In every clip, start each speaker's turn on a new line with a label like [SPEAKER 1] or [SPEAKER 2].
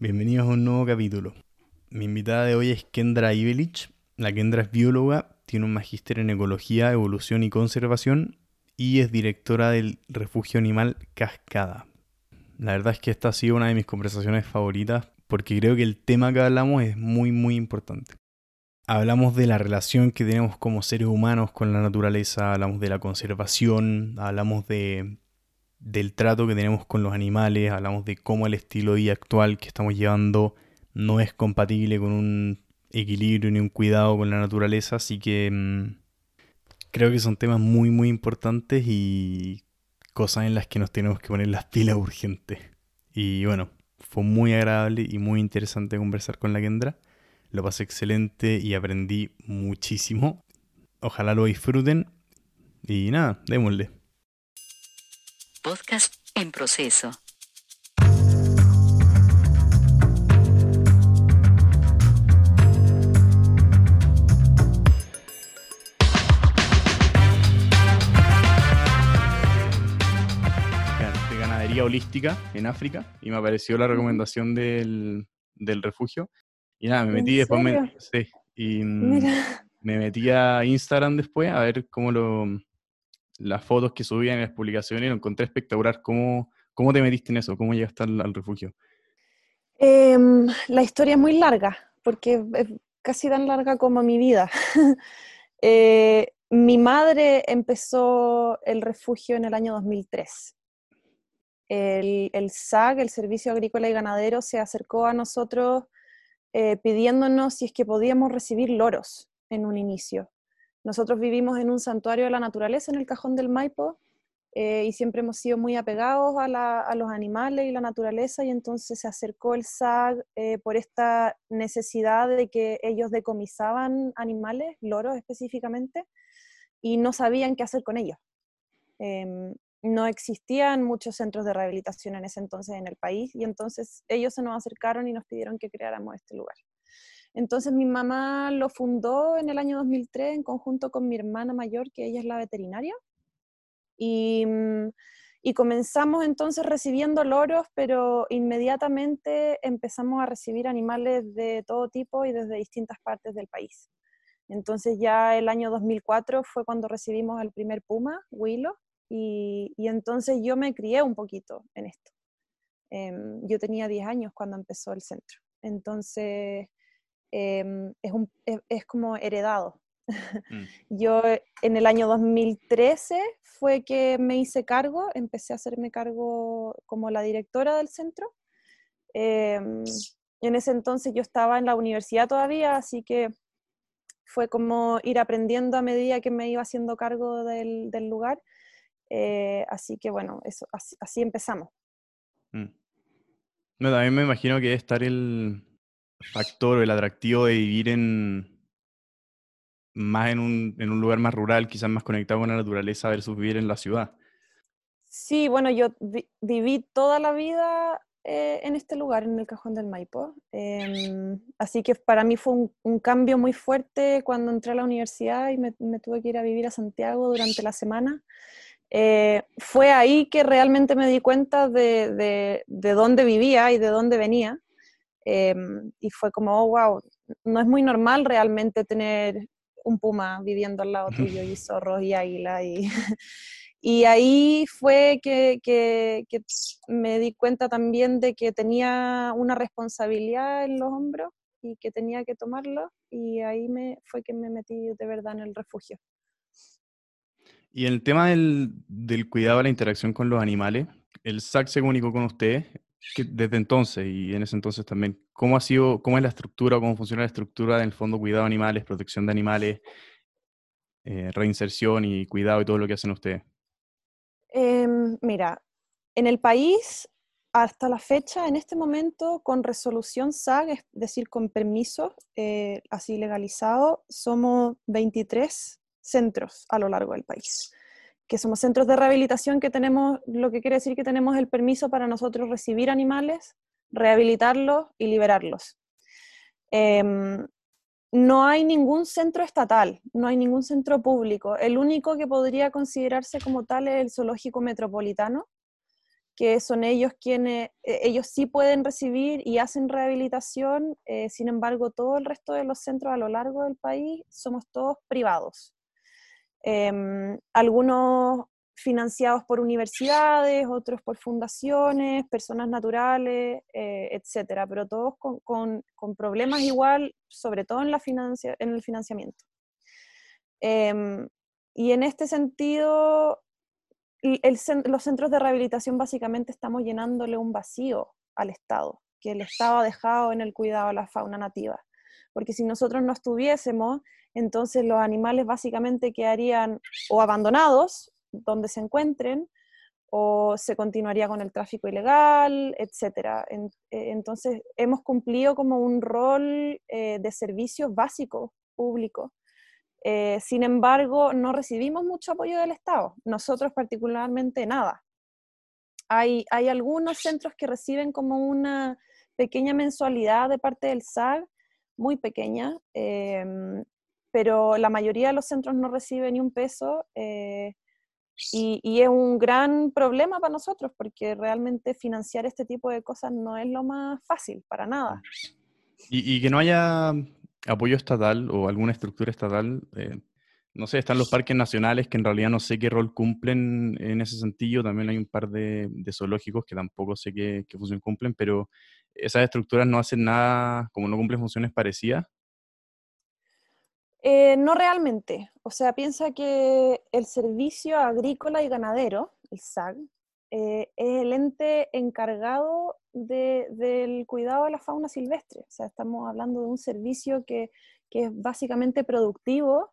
[SPEAKER 1] Bienvenidos a un nuevo capítulo. Mi invitada de hoy es Kendra Ivelich. La Kendra es bióloga, tiene un magíster en ecología, evolución y conservación y es directora del refugio animal Cascada. La verdad es que esta ha sido una de mis conversaciones favoritas porque creo que el tema que hablamos es muy muy importante. Hablamos de la relación que tenemos como seres humanos con la naturaleza, hablamos de la conservación, hablamos de del trato que tenemos con los animales, hablamos de cómo el estilo de vida actual que estamos llevando no es compatible con un equilibrio ni un cuidado con la naturaleza, así que mm, creo que son temas muy muy importantes y cosas en las que nos tenemos que poner las pilas urgentes. Y bueno, fue muy agradable y muy interesante conversar con la Kendra. Lo pasé excelente y aprendí muchísimo. Ojalá lo disfruten. Y nada, démosle
[SPEAKER 2] podcast en proceso.
[SPEAKER 1] de ganadería holística en África y me apareció la recomendación del, refugio. Y nada, me metí después me, sí, y me metí a Instagram después a ver cómo lo, las fotos que subían en las publicaciones lo encontré espectacular. ¿Cómo, cómo te metiste en eso? ¿Cómo llegaste al, al refugio?
[SPEAKER 3] Em, la historia es muy larga, porque es casi tan larga como mi vida. Eh, mi madre empezó el refugio en el año 2003. El, el, SAG, el Servicio Agrícola y Ganadero, se acercó a nosotros eh, pidiéndonos si es que podíamos recibir loros en un inicio. Nosotros vivimos en un santuario de la naturaleza en el cajón del Maipo eh, y siempre hemos sido muy apegados a, los animales y la naturaleza y entonces se acercó el SAG eh, por esta necesidad de que ellos decomisaban animales, loros específicamente, y no sabían qué hacer con ellos. Em, no existían muchos centros de rehabilitación en ese entonces en el país y entonces ellos se nos acercaron y nos pidieron que creáramos este lugar. Entonces mi mamá lo fundó en el año 2003 en conjunto con mi hermana mayor, que ella es la veterinaria. Y, mm, y, comenzamos entonces recibiendo loros, pero inmediatamente empezamos a recibir animales de todo tipo y desde distintas partes del país. Entonces ya el año 2004 fue cuando recibimos el primer puma, Willow, y, y entonces yo me crié un poquito en esto. Em, yo tenía 10 años cuando empezó el centro. Entonces Em, es, un, es, como heredado. Mm. Yo en el año 2013 fue que me hice cargo, empecé a hacerme cargo como la directora del centro. Em, en ese entonces yo estaba en la universidad todavía, así que fue como ir aprendiendo a medida que me iba haciendo cargo del, del lugar. Eh, así que bueno, eso, así, empezamos.
[SPEAKER 1] Mm. No, también me imagino que estar el, factor o el atractivo de vivir en más en un, en un lugar más rural, quizás más conectado con la naturaleza versus vivir en la ciudad.
[SPEAKER 3] Sí, bueno, yo viví toda la vida eh, en este lugar, en el Cajón del Maipo. Em, así que para mí fue un, cambio muy fuerte cuando entré a la universidad y me, tuve que ir a vivir a Santiago durante la semana. Eh, fue ahí que realmente me di cuenta de, de, de, dónde vivía y de dónde venía. Em, y fue como, oh, wow, no es muy normal realmente tener un puma viviendo al lado tuyo y zorros y águila. Y, y ahí fue que, que, que, me di cuenta también de que tenía una responsabilidad en los hombros y que tenía que tomarlo. Y ahí me, fue que me metí de verdad en el refugio.
[SPEAKER 1] Y el tema del, del cuidado de la interacción con los animales, el SAC se comunicó con ustedes desde entonces y en ese entonces también, ¿cómo ha sido, cómo es la estructura, cómo funciona la estructura del Fondo Cuidado de Animales, Protección de Animales, eh, reinserción y cuidado y todo lo que hacen ustedes?
[SPEAKER 3] Em, mira, en el país, hasta la fecha, en este momento, con resolución SAG, es decir, con permiso eh, así legalizado, somos 23 centros a lo largo del país que somos centros de rehabilitación que tenemos, lo que quiere decir que tenemos el permiso para nosotros recibir animales, rehabilitarlos y liberarlos. Em, no hay ningún centro estatal, no hay ningún centro público. El único que podría considerarse como tal es el zoológico metropolitano, que son ellos quienes, eh, ellos sí pueden recibir y hacen rehabilitación, eh, sin embargo todo el resto de los centros a lo largo del país somos todos privados. Em, algunos financiados por universidades, otros por fundaciones, personas naturales, eh, etcétera, pero todos con, problemas igual, sobre todo en, la financia, en el financiamiento. Em, y en este sentido, los centros de rehabilitación básicamente estamos llenándole un vacío al Estado, que el Estado ha dejado en el cuidado de la fauna nativa. Porque si nosotros no estuviésemos, entonces los animales básicamente quedarían o abandonados donde se encuentren, o se continuaría con el tráfico ilegal, etc. Eh, entonces hemos cumplido como un rol eh, de servicios básicos públicos eh, sin embargo, no recibimos mucho apoyo del Estado, nosotros particularmente nada. Hay, hay algunos centros que reciben como una pequeña mensualidad de parte del SAG, muy pequeña, em, pero la mayoría de los centros no reciben ni un peso eh, y, y, es un gran problema para nosotros porque realmente financiar este tipo de cosas no es lo más fácil, para nada.
[SPEAKER 1] Y, y que no haya apoyo estatal o alguna estructura estatal, eh, no sé, están los parques nacionales que en realidad no sé qué rol cumplen en ese sentido, también hay un par de, zoológicos que tampoco sé qué, función cumplen, pero esas estructuras no hacen nada, como no cumplen funciones parecidas.
[SPEAKER 3] Eh, no realmente, o sea, piensa que el Servicio Agrícola y Ganadero, el SAG, eh, es el ente encargado del cuidado de la fauna silvestre. O sea, estamos hablando de un servicio que, es básicamente productivo,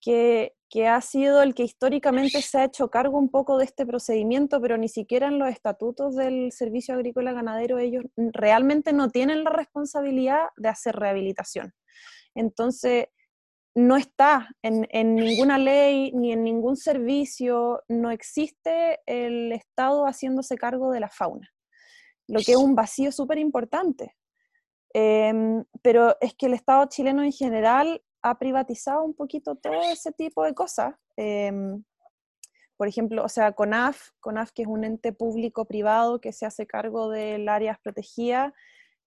[SPEAKER 3] que, ha sido el que históricamente se ha hecho cargo un poco de este procedimiento, pero ni siquiera en los estatutos del Servicio Agrícola Ganadero ellos realmente no tienen la responsabilidad de hacer rehabilitación. Entonces, no está en, ninguna ley ni en ningún servicio, no existe el Estado haciéndose cargo de la fauna, lo que es un vacío súper importante. Em, pero es que el Estado chileno en general ha privatizado un poquito todo ese tipo de cosas. Em, por ejemplo, o sea, CONAF, CONAF que es un ente público-privado que se hace cargo del áreas protegidas,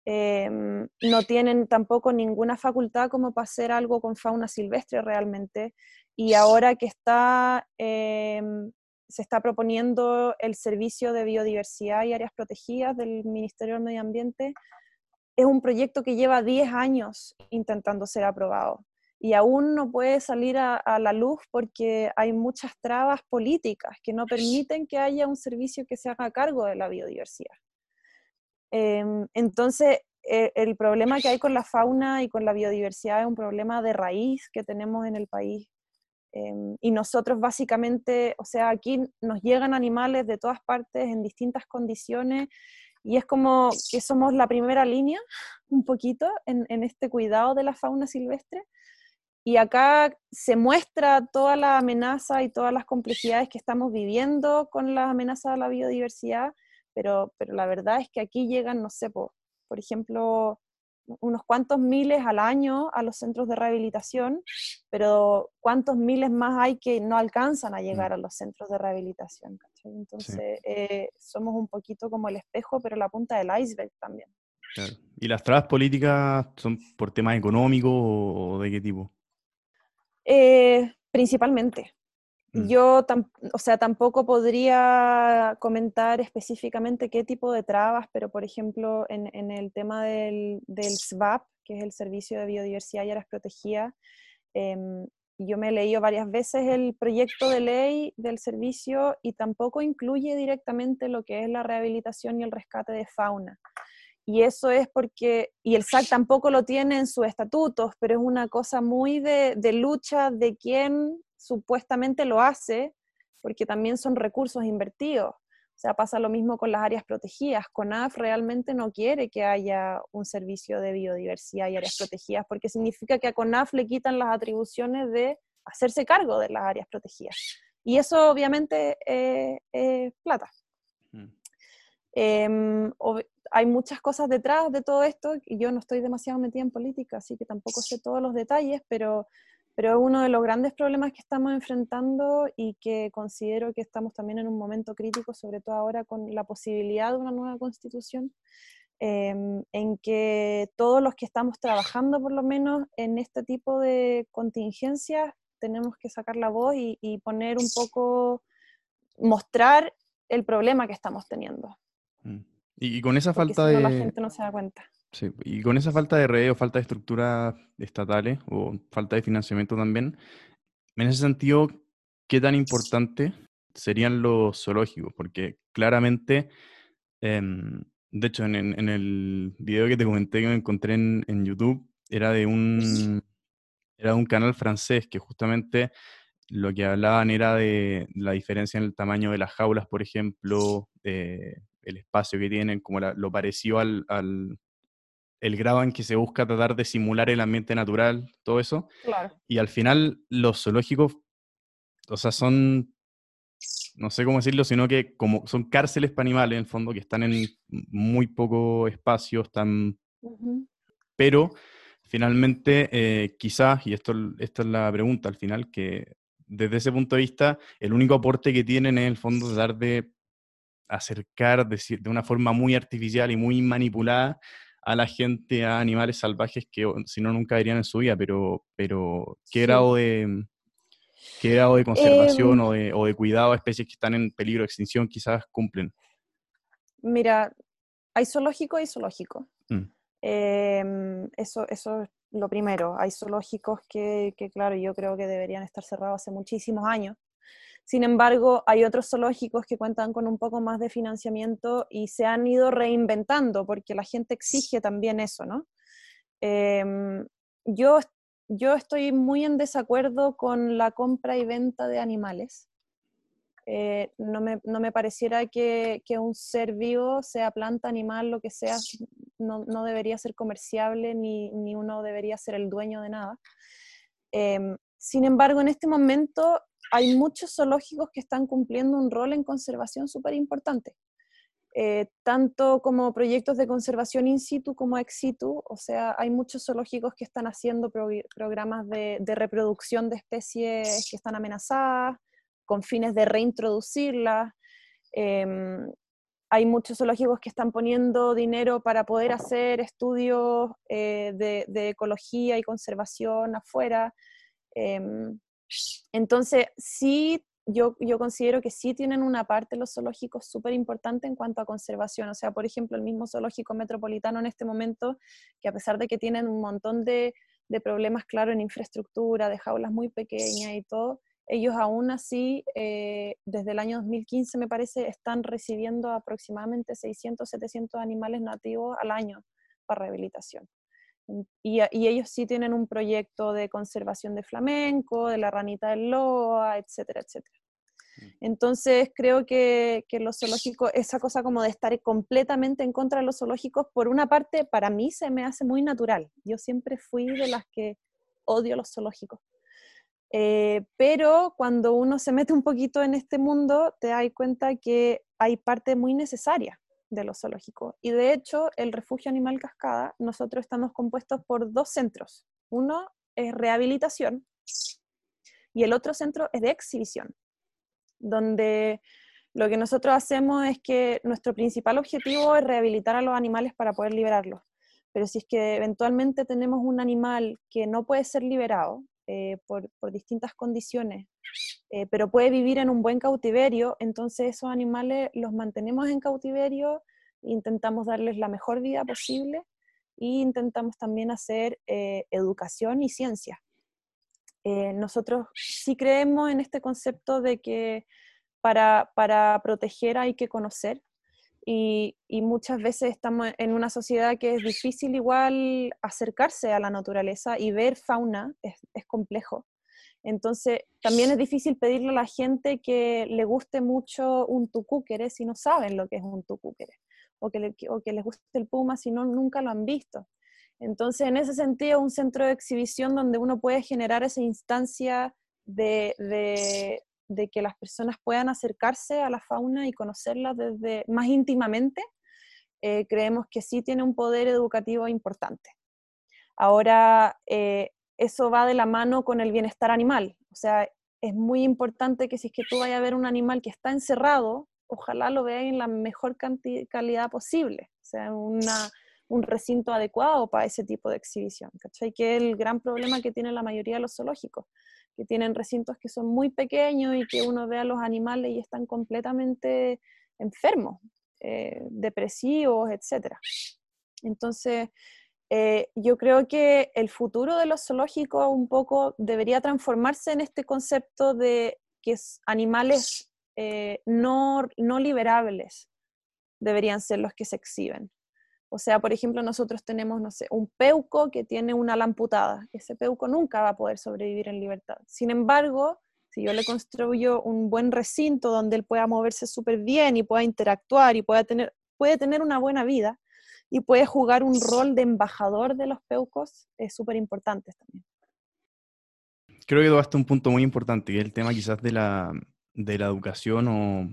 [SPEAKER 3] Em, no tienen tampoco ninguna facultad como para hacer algo con fauna silvestre realmente. Y ahora que está, em, se está proponiendo el servicio de biodiversidad y áreas protegidas del Ministerio del Medio Ambiente, es un proyecto que lleva 10 años intentando ser aprobado y aún no puede salir a, a, la luz porque hay muchas trabas políticas que no permiten que haya un servicio que se haga cargo de la biodiversidad. Em, entonces, eh, el problema que hay con la fauna y con la biodiversidad es un problema de raíz que tenemos en el país. Em, y nosotros básicamente, o sea, aquí nos llegan animales de todas partes en distintas condiciones y es como que somos la primera línea un poquito en, en este cuidado de la fauna silvestre. Y acá se muestra toda la amenaza y todas las complejidades que estamos viviendo con la amenaza a la biodiversidad pero, pero la verdad es que aquí llegan, no sé, por, por ejemplo, unos cuantos miles al año a los centros de rehabilitación, pero cuántos miles más hay que no alcanzan a llegar mm. a los centros de rehabilitación. Entonces, eh, somos un poquito como el espejo, pero la punta del iceberg también.
[SPEAKER 1] ¿Y las trabas políticas son por temas económicos o de qué tipo?
[SPEAKER 3] Eh, principalmente. Mm. Yo, o sea, tampoco podría comentar específicamente qué tipo de trabas, pero por ejemplo, en, el tema del, SVAP, que es el Servicio de Biodiversidad y Áreas Protegidas, em, yo me he leído varias veces el proyecto de ley del servicio y tampoco incluye directamente lo que es la rehabilitación y el rescate de fauna. Y eso es porque, y el SAC tampoco lo tiene en sus estatutos, pero es una cosa muy de, de lucha de quién supuestamente lo hace porque también son recursos invertidos. O sea, pasa lo mismo con las áreas protegidas. CONAF realmente no quiere que haya un servicio de biodiversidad y áreas protegidas, porque significa que a CONAF le quitan las atribuciones de hacerse cargo de las áreas protegidas. Y eso obviamente es plata. Em, hay muchas cosas detrás de todo esto, y yo no estoy demasiado metida en política, así que tampoco sé todos los detalles, pero pero es uno de los grandes problemas que estamos enfrentando y que considero que estamos también en un momento crítico, sobre todo ahora con la posibilidad de una nueva constitución, em, en que todos los que estamos trabajando por lo menos en este tipo de contingencias tenemos que sacar la voz y, poner un poco, mostrar el problema que estamos teniendo.
[SPEAKER 1] Y, con esa falta de...
[SPEAKER 3] La gente no se da cuenta.
[SPEAKER 1] Sí, y con esa falta de redes o falta de estructuras estatales o falta de financiamiento también, en ese sentido, ¿qué tan importante serían los zoológicos? Porque claramente, em, de hecho, en, el video que te comenté que me encontré en, YouTube, era de un, era de un canal francés que justamente lo que hablaban era de la diferencia en el tamaño de las jaulas, por ejemplo, eh, el espacio que tienen, como lo parecido al, el grado en que se busca tratar de simular el ambiente natural, todo eso. Y al final los zoológicos, o sea, son, no sé cómo decirlo, sino que como son cárceles para animales en el fondo, que están en muy poco espacio, están... Pero finalmente, eh, quizás, y esto, esta es la pregunta al final, que desde ese punto de vista, el único aporte que tienen es en el fondo tratar de acercar de, de una forma muy artificial y muy manipulada a la gente a animales salvajes que si no nunca verían en su vida, pero, pero ¿qué, grado de, ¿qué grado de conservación em. o, de, o, de, cuidado a especies que están en peligro de extinción quizás cumplen?
[SPEAKER 3] Mira, hay zoológico y zoológico. Mm. Em, eso, eso es lo primero. Hay zoológicos que, que, claro, yo creo que deberían estar cerrados hace muchísimos años. Sin embargo, hay otros zoológicos que cuentan con un poco más de financiamiento y se han ido reinventando porque la gente exige también eso, ¿no? Em, yo, yo estoy muy en desacuerdo con la compra y venta de animales. Eh, no, me, no, me, pareciera que, que, un ser vivo, sea planta, animal, lo que sea, no, no debería ser comerciable ni, ni, uno debería ser el dueño de nada. Em, sin embargo, en este momento hay muchos zoológicos que están cumpliendo un rol en conservación súper importante, eh, tanto como proyectos de conservación in situ como ex situ, o sea, hay muchos zoológicos que están haciendo programas de, reproducción de especies que están amenazadas, con fines de reintroducirlas. Em, hay muchos zoológicos que están poniendo dinero para poder hacer estudios eh, de, ecología y conservación afuera. Em, entonces, sí, yo, yo considero que sí tienen una parte los zoológicos súper importante en cuanto a conservación. O sea, por ejemplo, el mismo zoológico metropolitano en este momento, que a pesar de que tienen un montón de, de problemas, claro, en infraestructura, de jaulas muy pequeñas y todo, ellos aún así, eh, desde el año 2015 me parece, están recibiendo aproximadamente 600, 700 animales nativos al año para rehabilitación. Y, ellos sí tienen un proyecto de conservación de flamenco, de la ranita del loa, etcétera, etcétera. Mm. Entonces creo que, que los zoológicos, esa cosa como de estar completamente en contra de los zoológicos, por una parte, para mí se me hace muy natural. Yo siempre fui de las que odio los zoológicos. Eh, pero cuando uno se mete un poquito en este mundo, te das cuenta que hay parte muy necesaria de los zoológicos. Y de hecho, el Refugio Animal Cascada, nosotros estamos compuestos por dos centros. Uno es rehabilitación y el otro centro es de exhibición, donde lo que nosotros hacemos es que nuestro principal objetivo es rehabilitar a los animales para poder liberarlos. Pero si es que eventualmente tenemos un animal que no puede ser liberado eh, por, distintas condiciones eh, pero puede vivir en un buen cautiverio, entonces esos animales los mantenemos en cautiverio, intentamos darles la mejor vida posible e intentamos también hacer eh, educación y ciencia. Nosotros sí creemos en este concepto de que para, para proteger hay que conocer y, muchas veces estamos en una sociedad que es difícil igual acercarse a la naturaleza y ver fauna, es, es complejo. Entonces, también es difícil pedirle a la gente que le guste mucho un tucúquere si no saben lo que es un tucúquere, o que, o que les guste el puma si no, nunca lo han visto. Entonces, en ese sentido, un centro de exhibición donde uno puede generar esa instancia de, que las personas puedan acercarse a la fauna y conocerla desde más íntimamente, eh, creemos que sí tiene un poder educativo importante. Ahora, eh, eso va de la mano con el bienestar animal. O sea, es muy importante que si es que tú vayas a ver un animal que está encerrado, ojalá lo veas en la mejor calidad posible, o sea, un recinto adecuado para ese tipo de exhibición, ¿cachai? Que es el gran problema que tiene la mayoría de los zoológicos, que tienen recintos que son muy pequeños y que uno ve a los animales y están completamente enfermos, eh, depresivos, etc. Entonces, eh, yo creo que el futuro de los zoológicos un poco debería transformarse en este concepto de que animales eh, no, no liberables deberían ser los que se exhiben. O sea, por ejemplo, nosotros tenemos, no sé, un peuco que tiene una ala amputada. Ese peuco nunca va a poder sobrevivir en libertad. Sin embargo, si yo le construyo un buen recinto donde él pueda moverse súper bien y pueda interactuar y pueda tener, puede tener una buena vida, y puede jugar un rol de embajador de los peucos es súper importante también.
[SPEAKER 1] Creo que tocaste un punto muy importante, que es el tema quizás de la, de la educación o,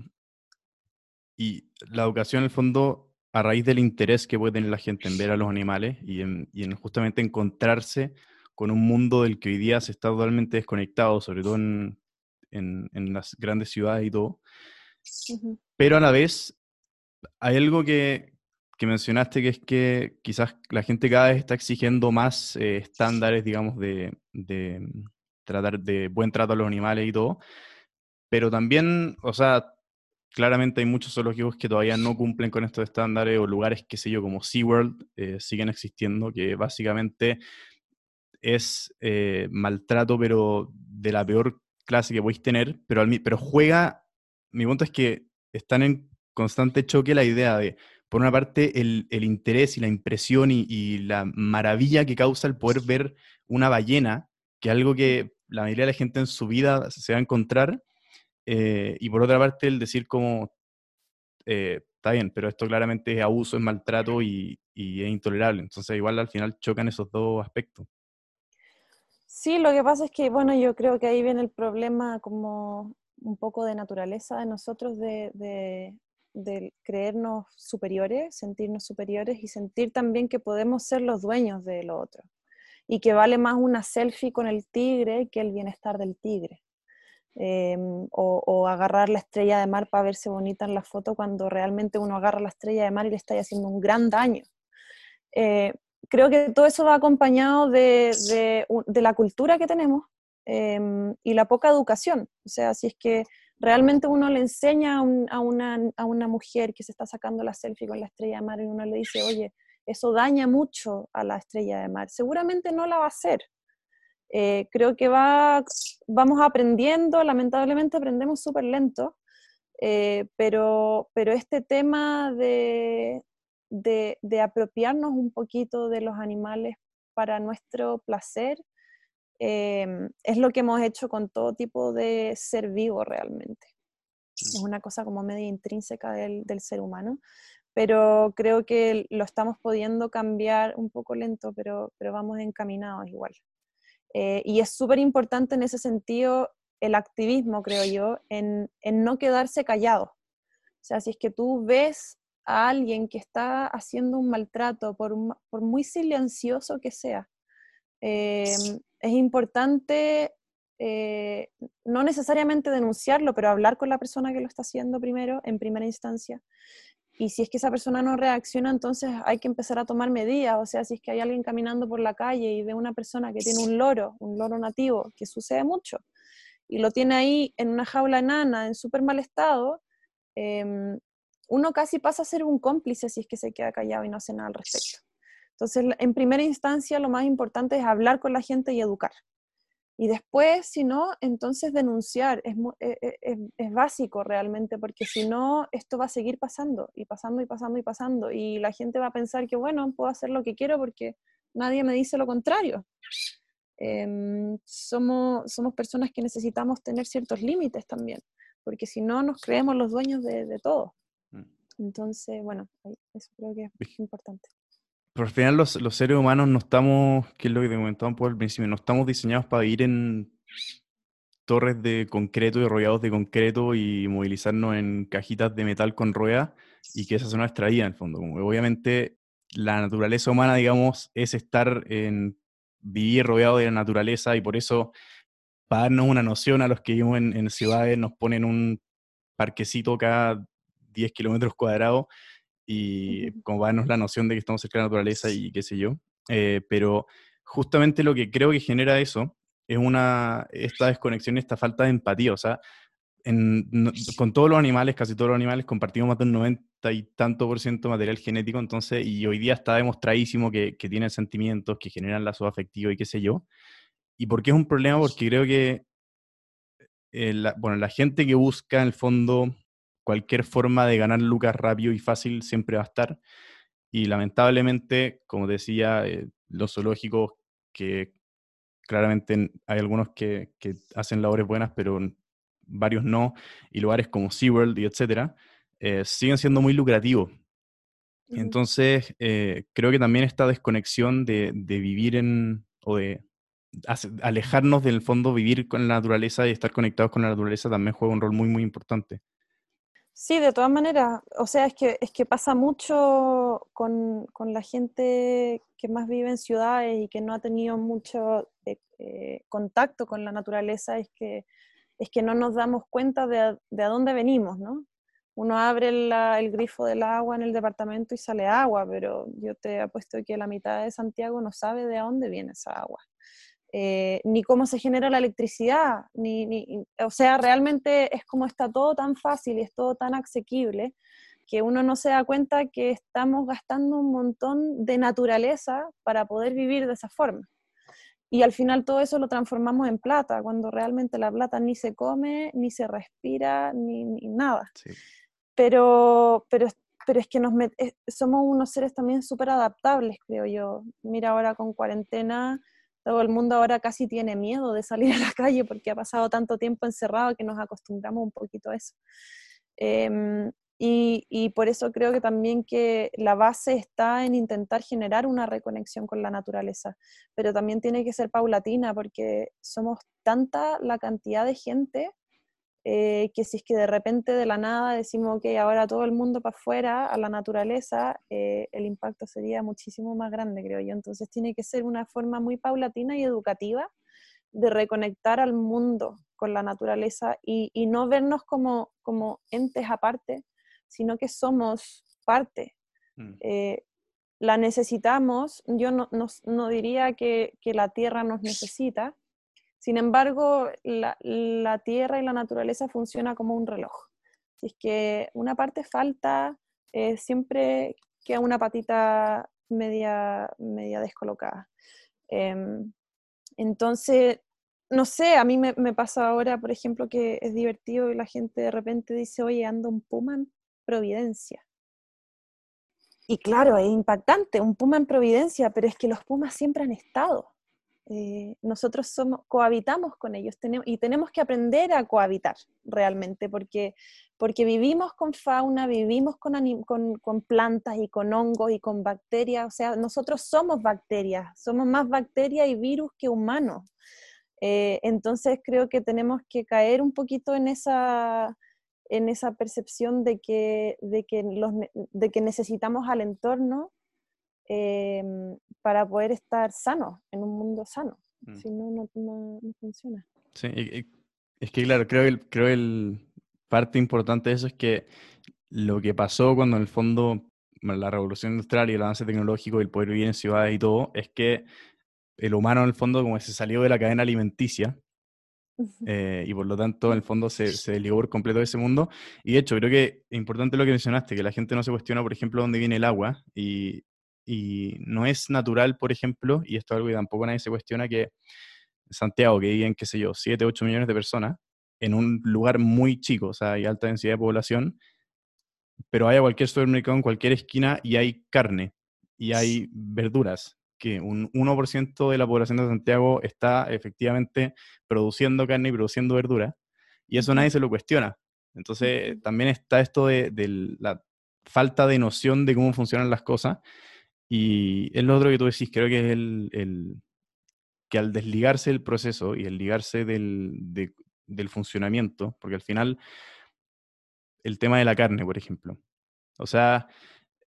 [SPEAKER 1] y la educación en el fondo a raíz del interés que puede tener la gente en ver a los animales y en, y en justamente encontrarse con un mundo del que hoy día se está totalmente desconectado, sobre todo en, en, en las grandes ciudades y todo. Pero a la vez hay algo que, que mencionaste, que es que quizás la gente cada vez está exigiendo más eh, estándares, digamos, de, mm, tratar de buen trato a los animales y todo, pero también, o sea, claramente hay muchos zoológicos que todavía no cumplen con estos estándares o lugares, qué sé yo, como SeaWorld, eh, siguen existiendo, que básicamente es eh, maltrato, pero de la peor clase que podéis tener, pero, pero juega, mi punto es que están en constante choque la idea de por una parte, el, interés y la impresión y, la maravilla que causa el poder ver una ballena, que es algo que la mayoría de la gente en su vida se va a encontrar, eh, y por otra parte, el decir como, eh, está bien, pero esto claramente es abuso, es maltrato y, y es intolerable. Entonces, igual al final chocan esos dos aspectos.
[SPEAKER 3] Sí, lo que pasa es que, bueno, yo creo que ahí viene el problema como un poco de naturaleza de nosotros de, de creernos superiores, sentirnos superiores y sentir también que podemos ser los dueños de lo otro. Y que vale más una selfie con el tigre que el bienestar del tigre. Em, o, agarrar la estrella de mar para verse bonita en la foto cuando realmente uno agarra la estrella de mar y le está haciendo un gran daño. Eh, creo que todo eso va acompañado de, la cultura que tenemos em, y la poca educación. O sea, si es que realmente uno le enseña a, una, mujer que se está sacando la selfie con la estrella de mar y uno le dice, oye, eso daña mucho a la estrella de mar, seguramente no la va a hacer. Eh, creo que va, vamos aprendiendo, lamentablemente aprendemos súper lento, eh, pero, pero este tema de, de apropiarnos un poquito de los animales para nuestro placer Em, es lo que hemos hecho con todo tipo de ser vivo realmente. Es mm. una cosa como media intrínseca del, ser humano, pero creo que lo estamos pudiendo cambiar un poco lento, pero, pero vamos encaminados igual. Eh, y es súper importante en ese sentido el activismo, creo yo, en, en, no quedarse callado. O sea, si es que tú ves a alguien que está haciendo un maltrato, por, por muy silencioso que sea, Em, es importante eh, no necesariamente denunciarlo, pero hablar con la persona que lo está haciendo primero, en primera instancia. Y si es que esa persona no reacciona, entonces hay que empezar a tomar medidas. O sea, si es que hay alguien caminando por la calle y ve una persona que tiene un loro, un loro nativo, que sucede mucho, y lo tiene ahí en una jaula enana, en súper mal estado, em, uno casi pasa a ser un cómplice si es que se queda callado y no hace nada al respecto. Entonces, en primera instancia, lo más importante es hablar con la gente y educar. Y después, si no, entonces denunciar. Es, e, e, es, básico realmente, porque si no, esto va a seguir pasando y pasando y pasando y pasando. Y la gente va a pensar que, bueno, puedo hacer lo que quiero porque nadie me dice lo contrario. Em, somos, somos personas que necesitamos tener ciertos límites también, porque si no, nos creemos los dueños de, de todo. Mm. Entonces, bueno, eso creo que es importante.
[SPEAKER 1] Por al final los, seres humanos no estamos, que es lo que te comentaba poco al principio, no estamos diseñados para ir en torres de concreto y rodeados de concreto y movilizarnos en cajitas de metal con ruedas y que esa sea nuestra vida en el fondo. obviamente la naturaleza humana, digamos, es estar en vivir rodeado de la naturaleza y por eso, para darnos una noción a los que vivimos en, ciudades, nos ponen un parquecito cada 10 kilómetros cuadrados y como para darnos la noción de que estamos cerca de la naturaleza y qué sé yo. Eh, pero justamente lo que creo que genera eso es una, esta desconexión, esta falta de empatía. O sea, con todos los animales, casi todos los animales, compartimos más del 90 y tanto por ciento material genético, entonces, y hoy día está demostradísimo que, que tienen sentimientos, que generan lazos afectivos y qué sé yo. ¿Y por qué es un problema? Porque creo que, eh, la, bueno, la gente que busca en el fondo cualquier forma de ganar lucas rápido y fácil siempre va a estar. Y lamentablemente, como decía, eh, los zoológicos que claramente hay algunos que, que, hacen labores buenas, pero varios no, y lugares como SeaWorld y etcétera, eh, siguen siendo muy lucrativos. Entonces, eh, creo que también esta desconexión de, vivir en, o de alejarnos del fondo, vivir con la naturaleza y estar conectados con la naturaleza también juega un rol muy, muy importante.
[SPEAKER 3] Sí, de todas maneras, o sea, es que, es que pasa mucho con, con la gente que más vive en ciudades y que no ha tenido mucho eh, contacto con la naturaleza, es que es que no nos damos cuenta de a, de dónde venimos, ¿no? Uno abre el grifo del agua en el departamento y sale agua, pero yo te apuesto que la mitad de Santiago no sabe de dónde viene esa agua. Eh, ni cómo se genera la electricidad, ni, o sea, realmente es como está todo tan fácil y es todo tan asequible que uno no se da cuenta que estamos gastando un montón de naturaleza para poder vivir de esa forma. Y al final todo eso lo transformamos en plata, cuando realmente la plata ni se come, ni se respira, ni, nada. Pero, pero, pero es que nos somos unos seres también súper adaptables, creo yo. Mira ahora con cuarentena, todo el mundo ahora casi tiene miedo de salir a la calle porque ha pasado tanto tiempo encerrado que nos acostumbramos un poquito a eso. Em, y, por eso creo que también que la base está en intentar generar una reconexión con la naturaleza, pero también tiene que ser paulatina porque somos tanta la cantidad de gente eh, que si es que de repente de la nada decimos, que ahora todo el mundo para afuera, a la naturaleza, eh, el impacto sería muchísimo más grande, creo yo. Entonces tiene que ser una forma muy paulatina y educativa de reconectar al mundo con la naturaleza y, y no vernos como, como entes aparte, sino que somos parte. Mm. Eh, la necesitamos, yo no, no, diría que, que, la tierra nos necesita, sin embargo, la, tierra y la naturaleza funciona como un reloj. Es que una parte falta, eh, siempre queda una patita media, media descolocada. Em, entonces, no sé, a mí me, me, pasa ahora, por ejemplo, que es divertido y la gente de repente dice, oye, ando un puma Providencia. Y claro, es impactante, un puma en Providencia, pero es que los pumas siempre han estado. Eh, nosotros somos, cohabitamos con ellos tenemos, y tenemos que aprender a cohabitar realmente, porque, porque vivimos con fauna, vivimos con, con, plantas y con hongos y con bacterias, o sea, nosotros somos bacterias, somos más bacterias y virus que humanos. Eh, entonces creo que tenemos que caer un poquito en esa, en esa percepción de que, de que, los, de que necesitamos al entorno em, para poder estar sanos, en un mundo sano. Mm. Si no, no, no, funciona.
[SPEAKER 1] Sí, es que claro, creo que creo el parte importante de eso es que lo que pasó cuando en el fondo la revolución industrial y el avance tecnológico y el poder vivir en ciudades y todo, es que el humano en el fondo como se salió de la cadena alimenticia eh, y por lo tanto, en el fondo, se, se desligó por completo de ese mundo. Y de hecho, creo que es importante lo que mencionaste, que la gente no se cuestiona, por ejemplo, dónde viene el agua. Y, y no es natural, por ejemplo, y esto es algo que tampoco nadie se cuestiona, que Santiago, que viven, qué sé yo, 7, 8 millones de personas, en un lugar muy chico, o sea, hay alta densidad de población, pero hay a cualquier supermercado en cualquier esquina y hay carne y hay verduras que un 1% de la población de Santiago está efectivamente produciendo carne y produciendo verdura, y eso nadie se lo cuestiona. Entonces, también está esto de, la falta de noción de cómo funcionan las cosas, y es lo otro que tú decís, creo que es el, que al desligarse del proceso y al ligarse del, del funcionamiento, porque al final, el tema de la carne, por ejemplo, o sea,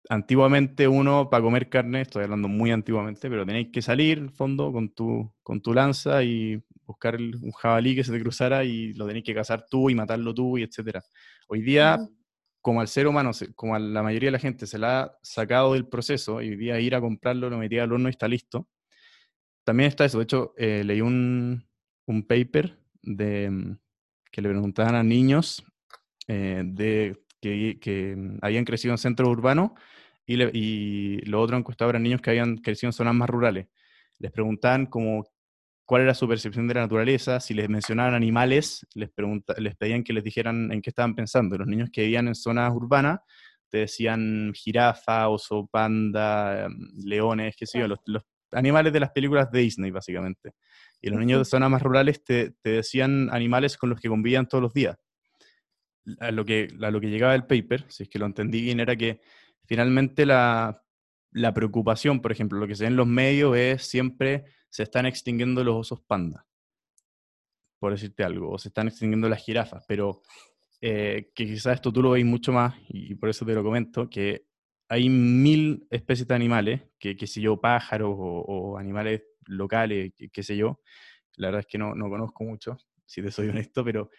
[SPEAKER 1] antiguamente uno para comer carne, estoy hablando muy antiguamente, pero tenéis que salir, en fondo, con tu, con tu lanza y buscar un jabalí que se te cruzara y lo tenéis que cazar tú y matarlo tú y etcétera. Hoy día, como al ser humano, como a la mayoría de la gente se la ha sacado del proceso y día ir a comprarlo, lo metía al horno y está listo. También está eso. De hecho, eh, leí un, un paper de, mm, que le preguntaban a niños eh, de, que, que, mm, habían crecido en centros urbanos y, y lo otro encuestado eran niños que habían crecido en zonas más rurales. Les preguntaban como cuál era su percepción de la naturaleza, si les mencionaban animales, les, les pedían que les dijeran en qué estaban pensando. Los niños que vivían en zonas urbanas te decían jirafa, oso, panda, em, leones, qué sé yo, los, los, animales de las películas de Disney, básicamente. Y los niños de zonas más rurales te, te decían animales con los que convivían todos los días. A lo, que, a lo que llegaba el paper, si es que lo entendí bien, era que finalmente la, la preocupación, por ejemplo, lo que se ve en los medios es siempre se están extinguiendo los osos panda, por decirte algo, o se están extinguiendo las jirafas, pero eh, que quizás esto tú lo veis mucho más, y por eso te lo comento, que hay mil especies de animales, que, que sé yo, pájaros o, animales locales, qué sé yo, la verdad es que no, no, conozco mucho, si te soy honesto, pero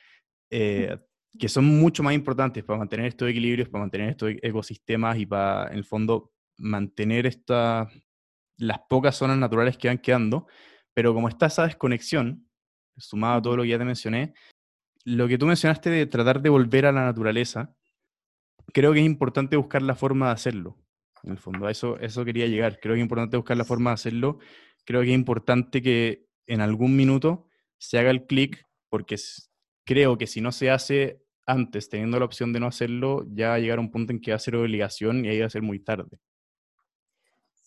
[SPEAKER 1] eh, que son mucho más importantes para mantener estos equilibrios, para mantener estos ecosistemas y para, en el fondo, mantener esta, las pocas zonas naturales que van quedando. Pero como está esa desconexión, sumado a todo lo que ya te mencioné, lo que tú mencionaste de tratar de volver a la naturaleza, creo que es importante buscar la forma de hacerlo. En el fondo, a eso, eso quería llegar. Creo que es importante buscar la forma de hacerlo. Creo que es importante que en algún minuto se haga el clic, porque creo que si no se hace antes, teniendo la opción de no hacerlo, ya va a llegar a un punto en que va a ser obligación y ahí va a ser muy tarde.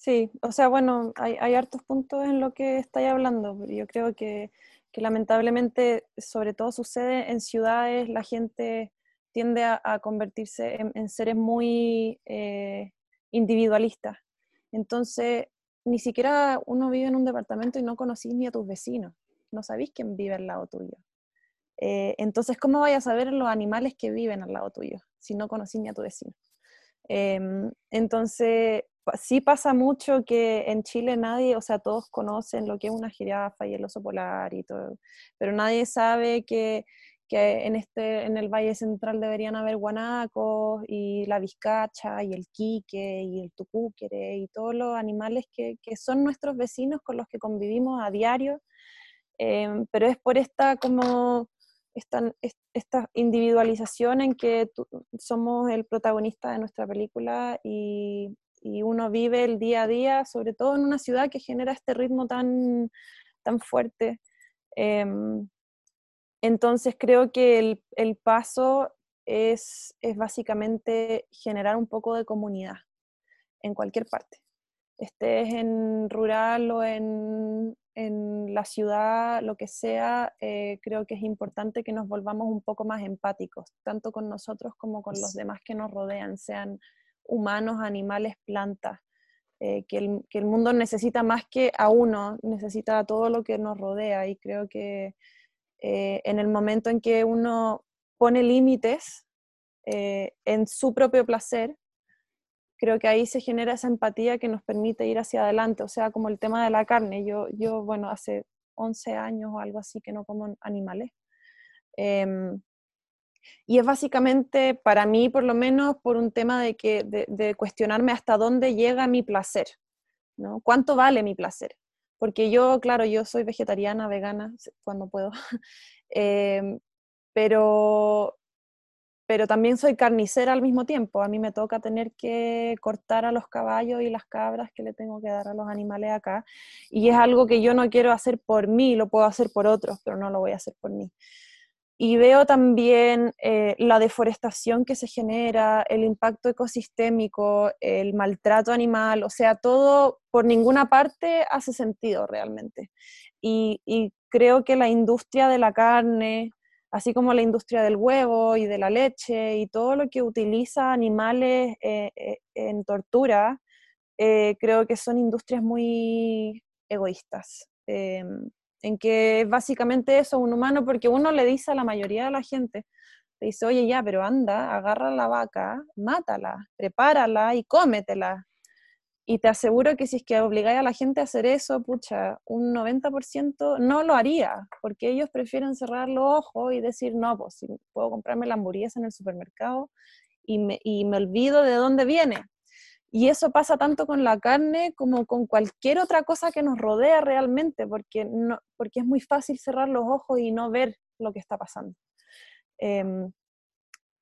[SPEAKER 3] Sí, o sea, bueno, hay, hay hartos puntos en lo que estáis hablando. Yo creo que, que, lamentablemente, sobre todo sucede en ciudades, la gente tiende a, a convertirse en, seres muy eh, individualistas. Entonces, ni siquiera uno vive en un departamento y no conocís ni a tus vecinos, no sabéis quién vive al lado tuyo. Eh, entonces, ¿cómo vayas a saber los animales que viven al lado tuyo si no conocís ni a tu vecino? Em, entonces, sí pasa mucho que en Chile nadie, o sea, todos conocen lo que es una jirafa y el oso polar y todo, pero nadie sabe que, que en, este, en el Valle Central deberían haber guanacos y la vizcacha y el quique y el tucúquere y todos los animales que, que son nuestros vecinos con los que convivimos a diario, em, pero es por esta como esta, esta individualización en que somos el protagonista de nuestra película y, y, uno vive el día a día, sobre todo en una ciudad que genera este ritmo tan, tan fuerte. Em, entonces creo que el, el paso es, es, básicamente generar un poco de comunidad en cualquier parte. Estés en rural o en, en la ciudad, lo que sea, eh, creo que es importante que nos volvamos un poco más empáticos, tanto con nosotros como con los demás que nos rodean, sean humanos, animales, plantas. Eh, que, el, que, el, mundo necesita más que a uno, necesita a todo lo que nos rodea y creo que eh, en el momento en que uno pone límites en su propio placer, creo que ahí se genera esa empatía que nos permite ir hacia adelante, o sea, como el tema de la carne. Yo, yo bueno, hace 11 años o algo así que no como animales. Em, y es básicamente, para mí por lo menos, por un tema de, que, de, cuestionarme hasta dónde llega mi placer, ¿no? ¿Cuánto vale mi placer? Porque yo, claro, yo soy vegetariana, vegana, cuando puedo, em, pero pero también soy carnicera al mismo tiempo. A mí me toca tener que cortar a los caballos y las cabras que le tengo que dar a los animales acá. Y es algo que yo no quiero hacer por mí, lo puedo hacer por otros, pero no lo voy a hacer por mí. Y veo también eh, la deforestación que se genera, el impacto ecosistémico, el maltrato animal, o sea, todo por ninguna parte hace sentido realmente. Y, y creo que la industria de la carne, así como la industria del huevo y de la leche y todo lo que utiliza animales eh, eh, en tortura, eh, creo que son industrias muy egoístas, em, en que básicamente eso, un humano, porque uno le dice a la mayoría de la gente, le dice, oye, ya, pero anda, agarra la vaca, mátala, prepárala y cómetela. Y te aseguro que si es que obligáis a la gente a hacer eso, pucha, un 90% no lo haría, porque ellos prefieren cerrar los ojos y decir, no, pues si puedo comprarme la hamburguesa en el supermercado y me, y me olvido de dónde viene. Y eso pasa tanto con la carne como con cualquier otra cosa que nos rodea realmente, porque, porque es muy fácil cerrar los ojos y no ver lo que está pasando. Em,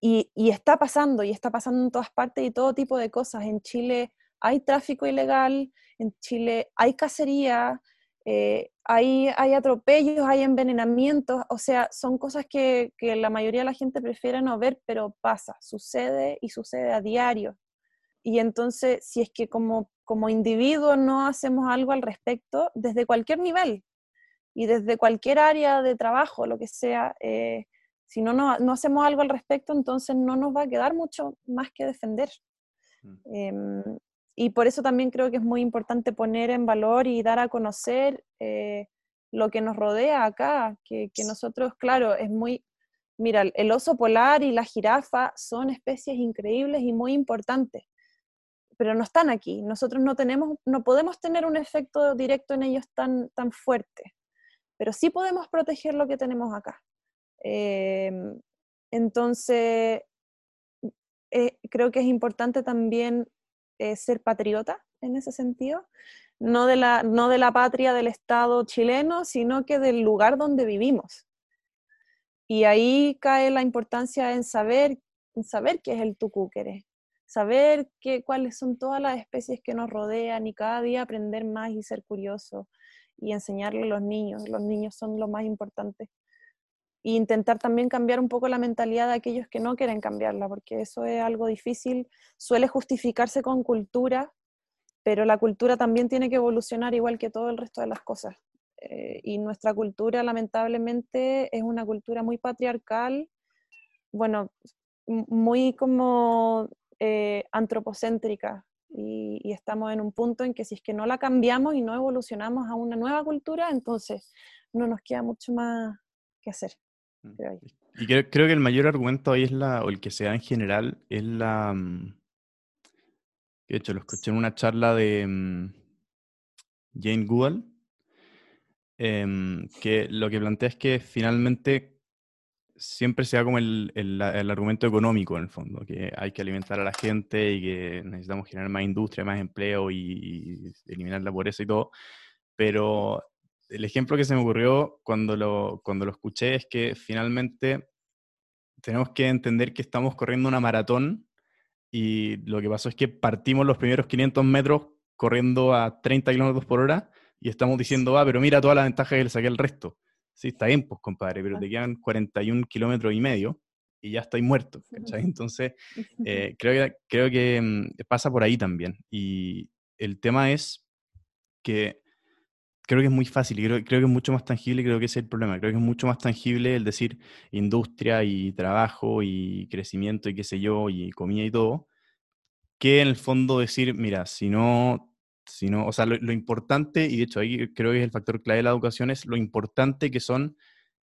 [SPEAKER 3] y, y, está pasando, y está pasando en todas partes y todo tipo de cosas. En Chile hay tráfico ilegal, en Chile hay cacería, eh, hay, hay, atropellos, hay envenenamientos, o sea, son cosas que, que, la mayoría de la gente prefiere no ver, pero pasa, sucede y sucede a diario. Y entonces, si es que como, como individuo no hacemos algo al respecto, desde cualquier nivel y desde cualquier área de trabajo, lo que sea, eh, si no, no, no, hacemos algo al respecto, entonces no nos va a quedar mucho más que defender. Mm. Eh, y por eso también creo que es muy importante poner en valor y dar a conocer eh, lo que nos rodea acá, que, que, nosotros, claro, es muy, mira, el oso polar y la jirafa son especies increíbles y muy importantes, pero no están aquí. Nosotros no tenemos, no podemos tener un efecto directo en ellos tan, tan fuerte, pero sí podemos proteger lo que tenemos acá. Em, entonces, eh, creo que es importante también eh, ser patriota en ese sentido, no de, la, no de la patria del Estado chileno, sino que del lugar donde vivimos. Y ahí cae la importancia en saber, en saber qué es el tucúquere, saber que, cuáles son todas las especies que nos rodean y cada día aprender más y ser curioso y enseñarle a los niños. Los niños son lo más importante. E intentar también cambiar un poco la mentalidad de aquellos que no quieren cambiarla, porque eso es algo difícil, suele justificarse con cultura, pero la cultura también tiene que evolucionar igual que todo el resto de las cosas. Eh, y nuestra cultura lamentablemente es una cultura muy patriarcal, bueno, muy como eh, antropocéntrica y, estamos en un punto en que si es que no la cambiamos y no evolucionamos a una nueva cultura, entonces no nos queda mucho más que hacer.
[SPEAKER 1] Mm. Y creo, creo, que el mayor argumento ahí es la, o el que se da en general, es la... Mm, de hecho, lo escuché en una charla de mm, Jane Goodall, em, que lo que plantea es que finalmente siempre se da como el, el, argumento económico en el fondo, que hay que alimentar a la gente y que necesitamos generar más industria, más empleo y, eliminar la pobreza y todo. Pero el ejemplo que se me ocurrió cuando lo, cuando lo escuché es que finalmente tenemos que entender que estamos corriendo una maratón y lo que pasó es que partimos los primeros 500 metros corriendo a 30 kilómetros por hora y estamos diciendo, ah, pero mira toda la ventaja que le saqué al resto. Sí, está bien, pues, compadre, pero te quedan 41 kilómetros y medio y ya estoy muerto, Entonces, eh, creo que, creo que mm, pasa por ahí también. Y el tema es que creo que es muy fácil y creo, creo, que es mucho más tangible, creo que ese es el problema. Creo que es mucho más tangible el decir industria y trabajo y crecimiento y qué sé yo, y comida y todo, que en el fondo decir, mira, si no sino, o sea, lo, importante, y de hecho ahí creo que es el factor clave de la educación, es lo importante que son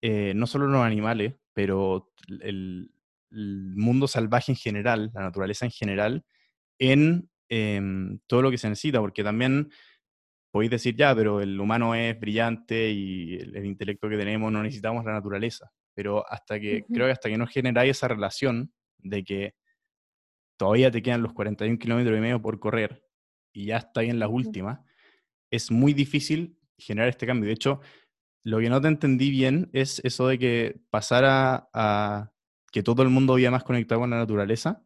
[SPEAKER 1] eh, no solo los animales, pero el, mundo salvaje en general, la naturaleza en general, en em, todo lo que se necesita, porque también podéis decir, ya, pero el humano es brillante y el, intelecto que tenemos no necesitamos la naturaleza, pero hasta que, creo que hasta que no generáis esa relación de que todavía te quedan los 41 kilómetros y medio por correr y ya está ahí en las últimas, es muy difícil generar este cambio. De hecho, lo que no te entendí bien es eso de que pasara a que todo el mundo viva más conectado con la naturaleza,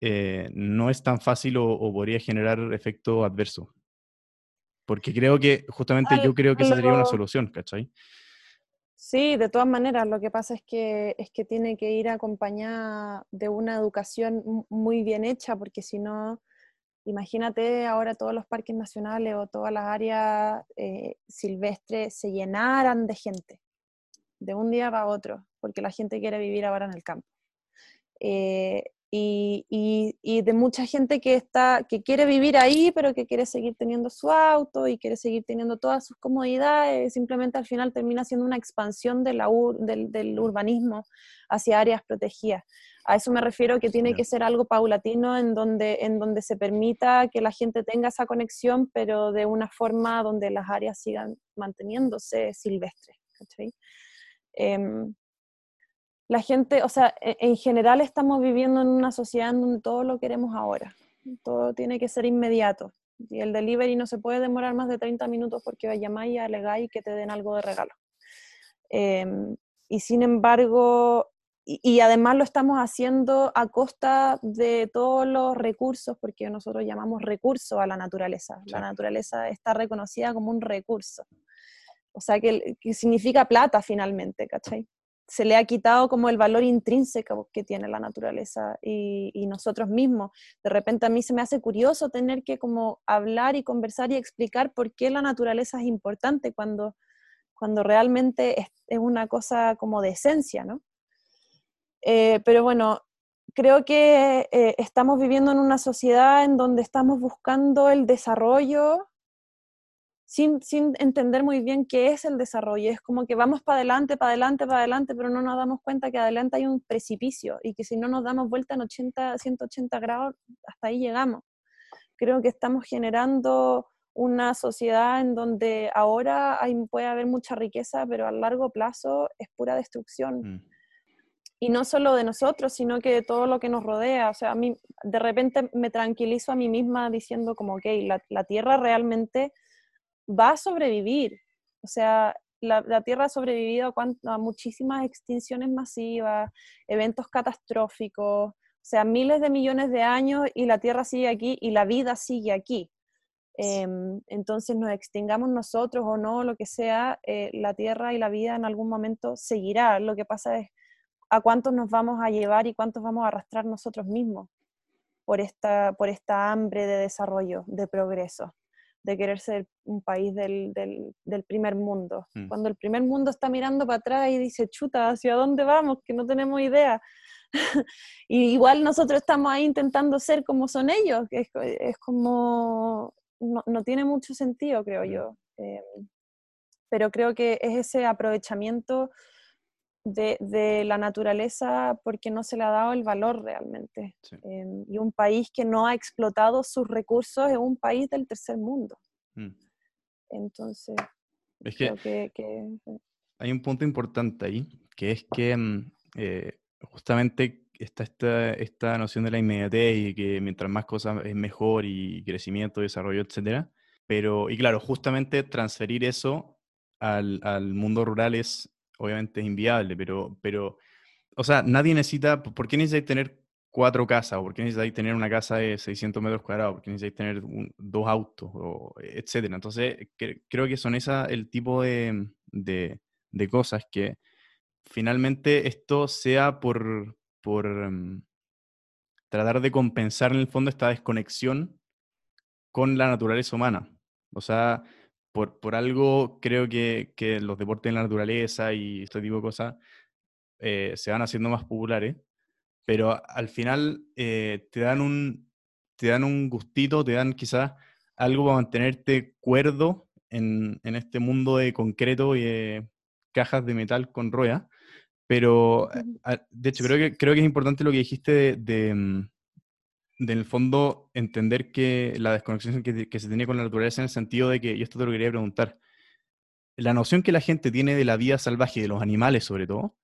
[SPEAKER 1] eh, no es tan fácil o, podría generar efecto adverso. Porque creo que, justamente yo creo que esa sería una solución, ¿cachai?
[SPEAKER 3] Sí, de todas maneras, lo que pasa es que, es que tiene que ir acompañada de una educación muy bien hecha, porque si no, Imagínate ahora todos los parques nacionales o todas las áreas eh, silvestres se llenaran de gente, de un día para otro, porque la gente quiere vivir ahora en el campo. Eh, y, y, de mucha gente que, está, que quiere vivir ahí, pero que quiere seguir teniendo su auto y quiere seguir teniendo todas sus comodidades, simplemente al final termina siendo una expansión de la del, del, urbanismo hacia áreas protegidas. A eso me refiero que tiene que ser algo paulatino en donde, en donde se permita que la gente tenga esa conexión, pero de una forma donde las áreas sigan manteniéndose silvestres. Em, la gente, o sea, e, en general estamos viviendo en una sociedad en donde todo lo queremos ahora. Todo tiene que ser inmediato. Y el delivery no se puede demorar más de 30 minutos porque llamar y alegar y que te den algo de regalo. Em, y sin embargo, y, además lo estamos haciendo a costa de todos los recursos, porque nosotros llamamos recurso a la naturaleza. La naturaleza está reconocida como un recurso. O sea, que, que significa plata finalmente, ¿cachai? Se le ha quitado como el valor intrínseco que tiene la naturaleza y, nosotros mismos. De repente a mí se me hace curioso tener que como hablar y conversar y explicar por qué la naturaleza es importante cuando, cuando realmente es, una cosa como de esencia, ¿no? Eh, pero bueno, creo que eh, estamos viviendo en una sociedad en donde estamos buscando el desarrollo sin, entender muy bien qué es el desarrollo. Es como que vamos para adelante, para adelante, para adelante, pero no nos damos cuenta que adelante hay un precipicio y que si no nos damos vuelta en 80, 180 grados, hasta ahí llegamos. Creo que estamos generando una sociedad en donde ahora hay, puede haber mucha riqueza, pero a largo plazo es pura destrucción. Mm. Y no solo de nosotros, sino que de todo lo que nos rodea. O sea, a mí de repente me tranquilizo a mí misma diciendo como, ok, la, la Tierra realmente va a sobrevivir. O sea, la, Tierra ha sobrevivido a, muchísimas extinciones masivas, eventos catastróficos, o sea, miles de millones de años y la Tierra sigue aquí y la vida sigue aquí. Em, entonces nos extingamos nosotros o no, lo que sea, eh, la Tierra y la vida en algún momento seguirá. Lo que pasa es a cuántos nos vamos a llevar y cuántos vamos a arrastrar nosotros mismos por esta, por esta hambre de desarrollo, de progreso de querer ser un país del, del, primer mundo. Mm. Cuando el primer mundo está mirando para atrás y dice, chuta, ¿hacia dónde vamos? Que no tenemos idea. y igual nosotros estamos ahí intentando ser como son ellos, que es, es como, no, no, tiene mucho sentido, creo mm. yo. Eh, pero creo que es ese aprovechamiento de, la naturaleza porque no se le ha dado el valor realmente. Em, y un país que no ha explotado sus recursos es un país del tercer mundo. Mm. Entonces,
[SPEAKER 1] es que, hay un punto importante ahí, que es que mm, eh, justamente está esta, esta noción de la inmediatez y que mientras más cosas es mejor y crecimiento, desarrollo, etcétera. Pero, y claro, justamente transferir eso al, al mundo rural es obviamente es inviable, pero, pero, o sea, nadie necesita, ¿por qué necesitáis tener cuatro casas? ¿O por qué necesitáis tener una casa de 600 metros cuadrados? ¿Por qué necesitáis tener dos autos? O, etcétera. Entonces, creo que son esa el tipo de, de, de, cosas que finalmente esto sea por, por mm, tratar de compensar en el fondo esta desconexión con la naturaleza humana. O sea, por, algo creo que, los deportes en la naturaleza y este tipo de cosas eh, se van haciendo más populares, pero al final eh, te, dan un, te dan un gustito, te dan quizás algo para mantenerte cuerdo en, este mundo de concreto y de cajas de metal con ruedas. Pero, de hecho, creo que, creo que es importante lo que dijiste de, mm, del fondo entender que la desconexión que, se tiene con la naturaleza en el sentido de que, y esto te lo quería preguntar, la noción que la gente tiene de la vida salvaje, de los animales sobre todo,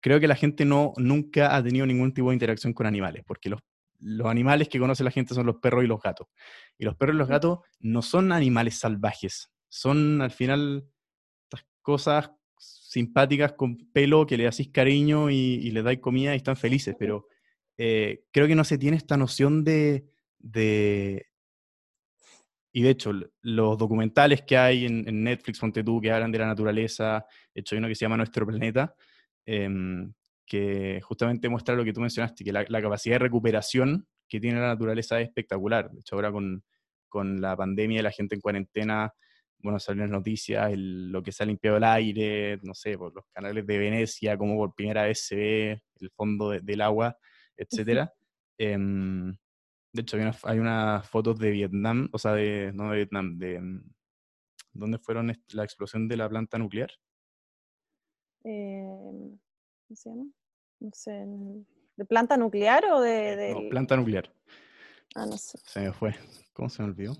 [SPEAKER 1] creo que la gente no, nunca ha tenido ningún tipo de interacción con animales, porque los, los animales que conoce la gente son los perros y los gatos. Y los perros y los gatos no son animales salvajes, son al final estas cosas simpáticas con pelo que le hacís cariño y, y les dais comida y están felices, pero eh, creo que no se tiene esta noción de, y de hecho, los documentales que hay en, Netflix, Fonte tú, que hablan de la naturaleza, de hecho hay uno que se llama Nuestro Planeta, em, que justamente muestra lo que tú mencionaste, que la, capacidad de recuperación que tiene la naturaleza es espectacular. De hecho, ahora con, con la pandemia y la gente en cuarentena, bueno, salen las noticias, lo que se ha limpiado el aire, no sé, por los canales de Venecia, como por primera vez se ve el fondo del agua etcétera. em, de hecho, hay, unas fotos de Vietnam, o sea, de, no de Vietnam, de... Em, ¿Dónde fueron la explosión de la planta nuclear?
[SPEAKER 3] Em, ¿Cómo se llama? No sé. ¿De planta nuclear o de...?
[SPEAKER 1] No, planta nuclear.
[SPEAKER 3] Ah, no sé.
[SPEAKER 1] Se me fue. ¿Cómo se me olvidó?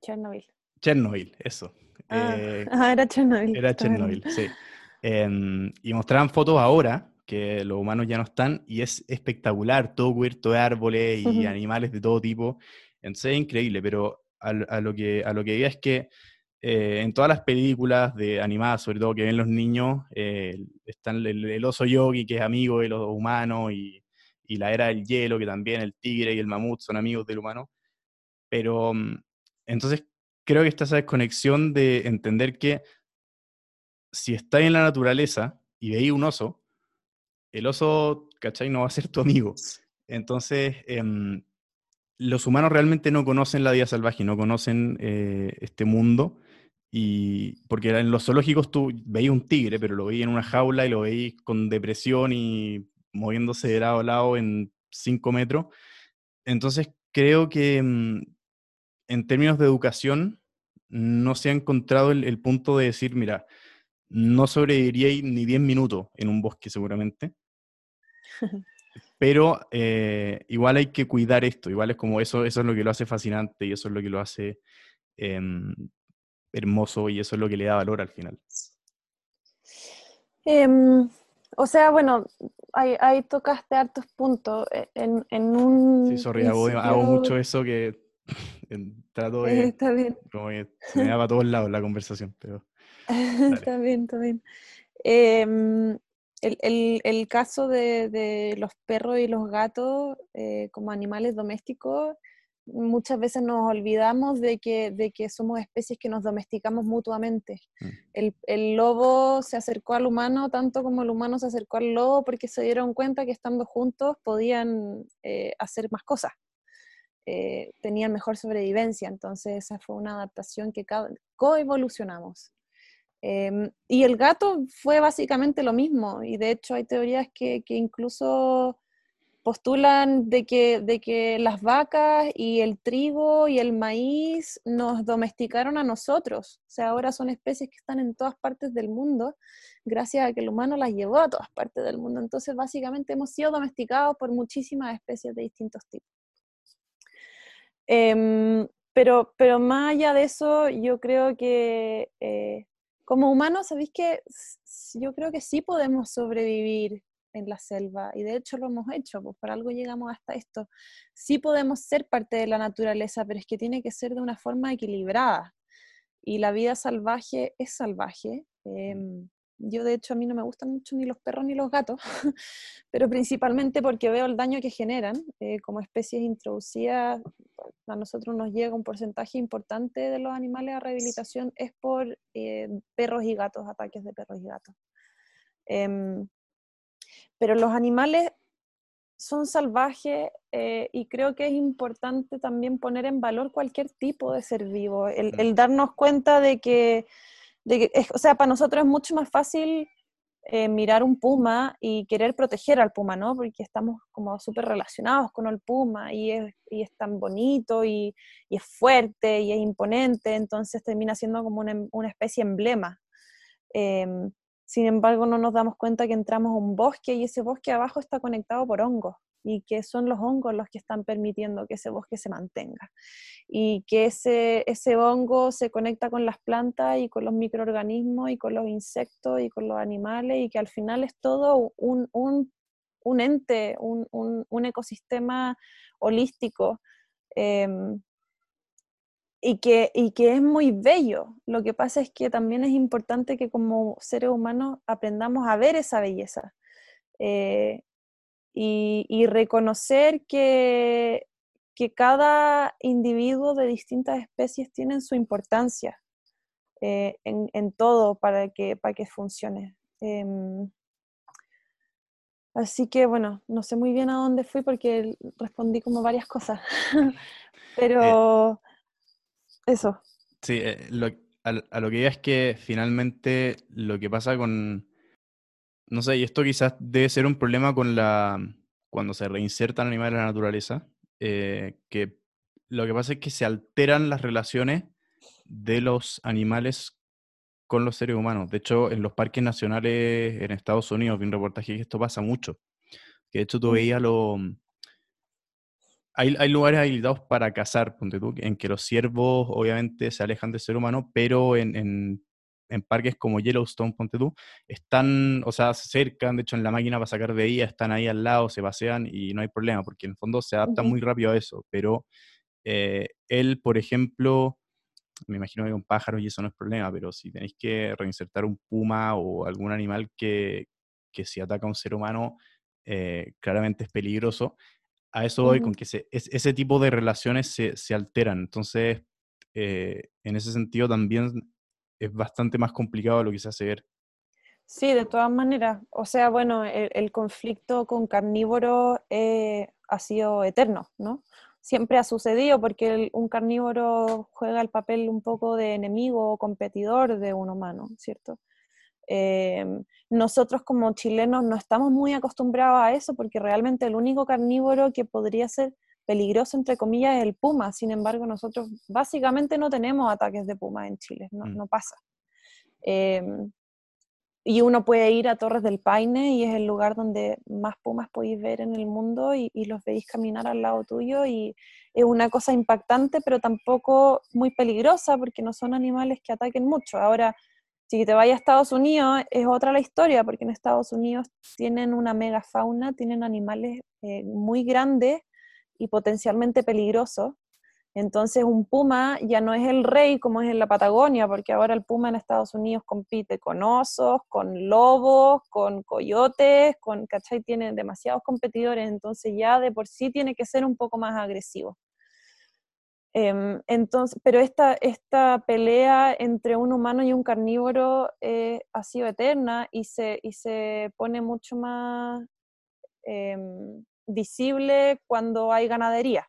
[SPEAKER 3] Chernobyl.
[SPEAKER 1] Chernobyl, eso.
[SPEAKER 3] Ah, eh, ah era Chernobyl.
[SPEAKER 1] Era Chernobyl, sí. Y mostraban fotos ahora los humanos ya no están y es espectacular, todo cubierto de árboles y animales de todo tipo. Entonces es increíble, pero a, lo que a lo que diga es que eh, en todas las películas de animadas, sobre todo que ven los niños, eh, están el, oso yogi que es amigo de los humanos y, y, la era del hielo que también el tigre y el mamut son amigos del humano. Pero mm, entonces creo que está esa desconexión de entender que si estáis en la naturaleza y veis un oso, el oso, ¿cachai? No va a ser tu amigo. Entonces, em, los humanos realmente no conocen la vida salvaje, no conocen eh, este mundo. Y porque en los zoológicos tú veías un tigre, pero lo veías en una jaula y lo veías con depresión y moviéndose de lado a lado en 5 metros. Entonces creo que em, en términos de educación no se ha encontrado el, punto de decir, mira, no sobreviviría ni 10 minutos en un bosque seguramente, pero eh, igual hay que cuidar esto, igual es como eso, eso es lo que lo hace fascinante y eso es lo que lo hace em, hermoso y eso es lo que le da valor al final.
[SPEAKER 3] Em, o sea, bueno, ahí, tocaste hartos puntos. E, en, en un.
[SPEAKER 1] Sí, sorry, hago, mucho eso que trato de.
[SPEAKER 3] Está bien.
[SPEAKER 1] Como que se me da para todos lados la conversación, pero.
[SPEAKER 3] está bien, está bien. Em, el, caso de, los perros y los gatos eh, como animales domésticos, muchas veces nos olvidamos de que, de que somos especies que nos domesticamos mutuamente. Mm. El, lobo se acercó al humano tanto como el humano se acercó al lobo porque se dieron cuenta que estando juntos podían eh, hacer más cosas. Eh, tenían mejor sobrevivencia, entonces esa fue una adaptación que coevolucionamos. Em, y el gato fue básicamente lo mismo, y de hecho hay teorías que, incluso postulan de que, de que las vacas y el trigo y el maíz nos domesticaron a nosotros. O sea, ahora son especies que están en todas partes del mundo, gracias a que el humano las llevó a todas partes del mundo. Entonces, básicamente hemos sido domesticados por muchísimas especies de distintos tipos. Em, pero, pero más allá de eso, yo creo que eh, como humanos, ¿sabéis que yo creo que sí podemos sobrevivir en la selva y de hecho lo hemos hecho, pues por algo llegamos hasta esto. Sí podemos ser parte de la naturaleza, pero es que tiene que ser de una forma equilibrada. Y la vida salvaje es salvaje. Em, yo de hecho a mí no me gustan mucho ni los perros ni los gatos, pero principalmente porque veo el daño que generan eh, como especies introducidas. A nosotros nos llega un porcentaje importante de los animales a rehabilitación es por eh, perros y gatos, ataques de perros y gatos. Em, pero los animales son salvajes eh, y creo que es importante también poner en valor cualquier tipo de ser vivo, el darnos cuenta de que o sea, para nosotros es mucho más fácil eh, mirar un puma y querer proteger al puma, ¿no? Porque estamos como súper relacionados con el puma y es, y es tan bonito y, y, es fuerte y es imponente, entonces termina siendo como una, una especie emblema. Em, sin embargo, no nos damos cuenta que entramos a un bosque y ese bosque abajo está conectado por hongos y que son los hongos los que están permitiendo que ese bosque se mantenga y que ese, ese hongo se conecta con las plantas y con los microorganismos y con los insectos y con los animales y que al final es todo un, un, ente, un, un, ecosistema holístico. Em, y que, y que, es muy bello. Lo que pasa es que también es importante que como seres humanos aprendamos a ver esa belleza. Eh, y, reconocer que, que, cada individuo de distintas especies tiene su importancia eh, en, en, todo para que, para que funcione. Em, así que bueno, no sé muy bien a dónde fui porque respondí como varias cosas, pero eso.
[SPEAKER 1] Sí, eh, a, a, lo que diga es que finalmente lo que pasa con, no sé, y esto quizás debe ser un problema con la, cuando se reinsertan animales en la naturaleza, eh, que lo que pasa es que se alteran las relaciones de los animales con los seres humanos. De hecho, en los parques nacionales en Estados Unidos vi un reportaje que esto pasa mucho. Que de hecho tú veías lo... Hay, hay, lugares habilitados para cazar, ponte tú, en que los ciervos obviamente se alejan del ser humano, pero en, en, en, parques como Yellowstone, ponte tú, están, o sea, se acercan, de hecho en la máquina para sacar veía, están ahí al lado, se pasean y no hay problema, porque en el fondo se adaptan muy rápido a eso, pero eh, él, por ejemplo, me imagino que un pájaro y eso no es problema, pero si tenéis que reinsertar un puma o algún animal que, que si ataca a un ser humano, eh, claramente es peligroso. A eso voy con que ese tipo de relaciones se, se alteran. Entonces, eh, en ese sentido también es bastante más complicado lo que se hace ver.
[SPEAKER 3] Sí, de todas maneras. O sea, bueno, el, conflicto con carnívoros ha sido eterno, ¿no? siempre ha sucedido porque un carnívoro juega el papel un poco de enemigo o competidor de un humano, ¿cierto? Em, nosotros como chilenos no estamos muy acostumbrados a eso porque realmente el único carnívoro que podría ser peligroso, entre comillas, es el puma. Sin embargo, nosotros básicamente no tenemos ataques de puma en Chile, no, mm. no pasa. Em, y uno puede ir a Torres del Paine y es el lugar donde más pumas podéis ver en el mundo y, los veis caminar al lado tuyo y es una cosa impactante pero tampoco muy peligrosa porque no son animales que ataquen mucho. Ahora, si te vayas a Estados Unidos es otra la historia porque en Estados Unidos tienen una megafauna, tienen animales eh, muy grandes y potencialmente peligrosos entonces un puma ya no es el rey como es en la Patagonia, porque ahora el puma en Estados Unidos compite con osos, con lobos, con coyotes, con, ¿cachai? Tiene demasiados competidores, entonces ya de por sí tiene que ser un poco más agresivo. Em, entonces, pero esta, esta pelea entre un humano y un carnívoro eh, ha sido eterna y se, y se pone mucho más em, visible cuando hay ganadería.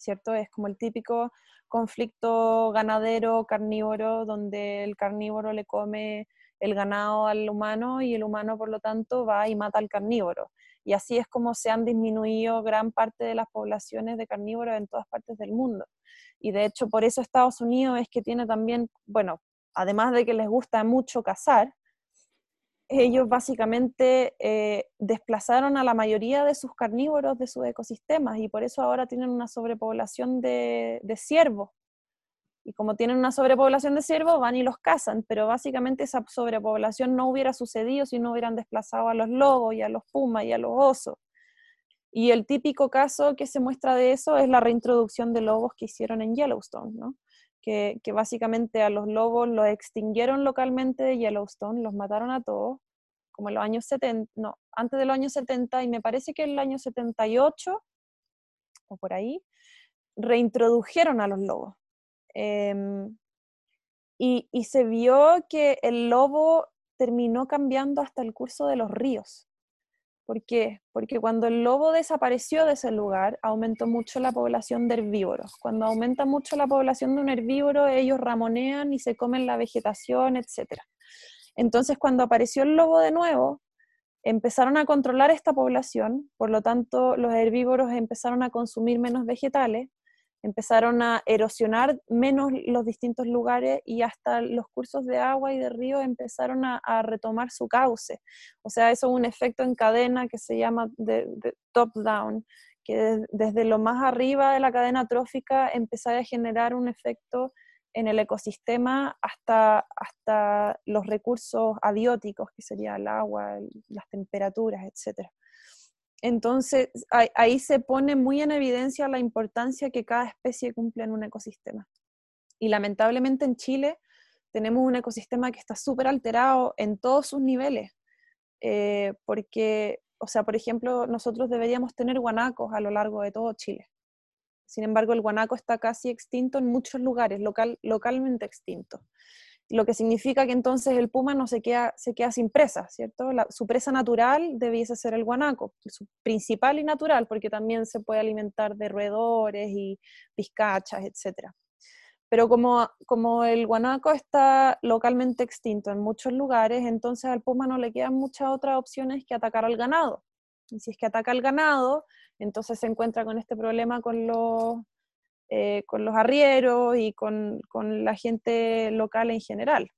[SPEAKER 3] ¿cierto? Es como el típico conflicto ganadero carnívoro donde el carnívoro le come el ganado al humano y el humano por lo tanto va y mata al carnívoro. Y así es como se han disminuido gran parte de las poblaciones de carnívoros en todas partes del mundo. Y de hecho por eso Estados Unidos es que tiene también, bueno, además de que les gusta mucho cazar, ellos básicamente eh, desplazaron a la mayoría de sus carnívoros de sus ecosistemas y por eso ahora tienen una sobrepoblación de, ciervos. Y como tienen una sobrepoblación de ciervos, van y los cazan, pero básicamente esa sobrepoblación no hubiera sucedido si no hubieran desplazado a los lobos y a los pumas y a los osos. Y el típico caso que se muestra de eso es la reintroducción de lobos que hicieron en Yellowstone, ¿no? Que, básicamente a los lobos los extinguieron localmente de Yellowstone, los mataron a todos, como en los años 70, no, antes de los años 70, y me parece que en el año 78, o por ahí, reintrodujeron a los lobos. Em, y, y se vio que el lobo terminó cambiando hasta el curso de los ríos. ¿Por qué? Porque cuando el lobo desapareció de ese lugar, aumentó mucho la población de herbívoros. Cuando aumenta mucho la población de un herbívoro, ellos ramonean y se comen la vegetación, etc. Entonces, cuando apareció el lobo de nuevo, empezaron a controlar esta población, por lo tanto, los herbívoros empezaron a consumir menos vegetales empezaron a erosionar menos los distintos lugares y hasta los cursos de agua y de río empezaron a, retomar su cauce. O sea, eso es un efecto en cadena que se llama de, top-down, que desde lo más arriba de la cadena trófica empezaba a generar un efecto en el ecosistema hasta, hasta los recursos abióticos, que sería el agua, las temperaturas, etcétera. Entonces, ahí se pone muy en evidencia la importancia que cada especie cumple en un ecosistema. Y lamentablemente en Chile tenemos un ecosistema que está súper alterado en todos sus niveles, eh, porque, o sea, por ejemplo, nosotros deberíamos tener guanacos a lo largo de todo Chile. Sin embargo, el guanaco está casi extinto en muchos lugares, local, localmente extinto lo que significa que entonces el puma no se queda, se queda sin presa, ¿cierto? su presa natural debiese ser el guanaco, su principal y natural, porque también se puede alimentar de roedores y pizcachas, etc. Pero como, como el guanaco está localmente extinto en muchos lugares, entonces al puma no le quedan muchas otras opciones que atacar al ganado. Y si es que ataca al ganado, entonces se encuentra con este problema con los, eh, con los arrieros y con, con la gente local en general.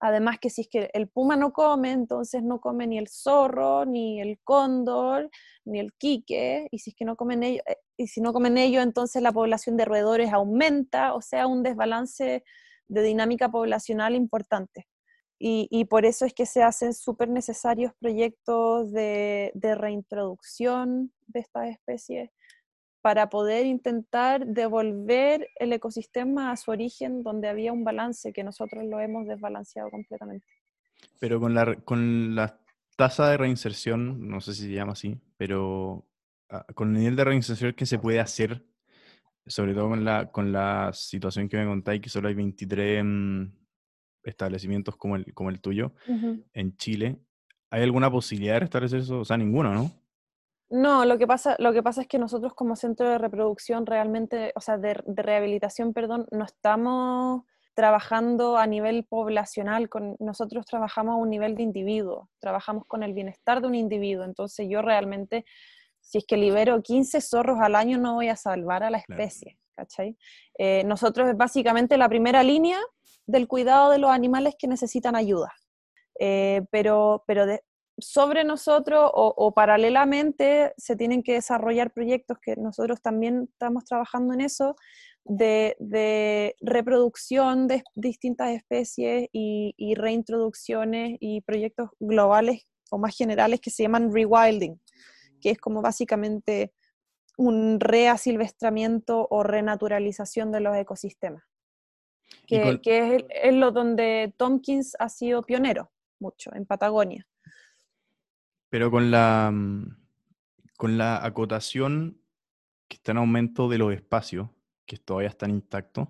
[SPEAKER 3] Además que si es que el puma no come, entonces no come ni el zorro, ni el cóndor, ni el quique, y si es que no comen ellos, eh, y si no comen ellos, entonces la población de roedores aumenta, o sea, un desbalance de dinámica poblacional importante. Y, por eso es que se hacen súper necesarios proyectos de, de reintroducción de estas especies para poder intentar devolver el ecosistema a su origen donde había un balance que nosotros lo hemos desbalanceado completamente.
[SPEAKER 1] Pero con la, con la tasa de reinserción, no sé si se llama así, pero ah, con el nivel de reinserción que se puede hacer, sobre todo con la, con la situación que me contáis, que solo hay 23 mm, establecimientos como el, como el tuyo en Chile, ¿hay alguna posibilidad de restablecer eso? O sea, ninguna, ¿no?
[SPEAKER 3] No, lo que pasa, lo que pasa es que nosotros como centro de reproducción realmente, o sea, de, rehabilitación, perdón, no estamos trabajando a nivel poblacional, con, nosotros trabajamos a un nivel de individuo, trabajamos con el bienestar de un individuo, entonces yo realmente, si es que libero 15 zorros al año, no voy a salvar a la especie, ¿cachai? Eh, nosotros es básicamente la primera línea del cuidado de los animales que necesitan ayuda. Eh, pero, pero de, sobre nosotros o, paralelamente se tienen que desarrollar proyectos que nosotros también estamos trabajando en eso, de, reproducción de distintas especies y, reintroducciones y proyectos globales o más generales que se llaman rewilding, que es como básicamente un reasilvestramiento o renaturalización de los ecosistemas, que, es, es lo donde Tompkins ha sido pionero mucho, en Patagonia.
[SPEAKER 1] Pero con la, mm, con la acotación que está en aumento de los espacios, que todavía están intactos,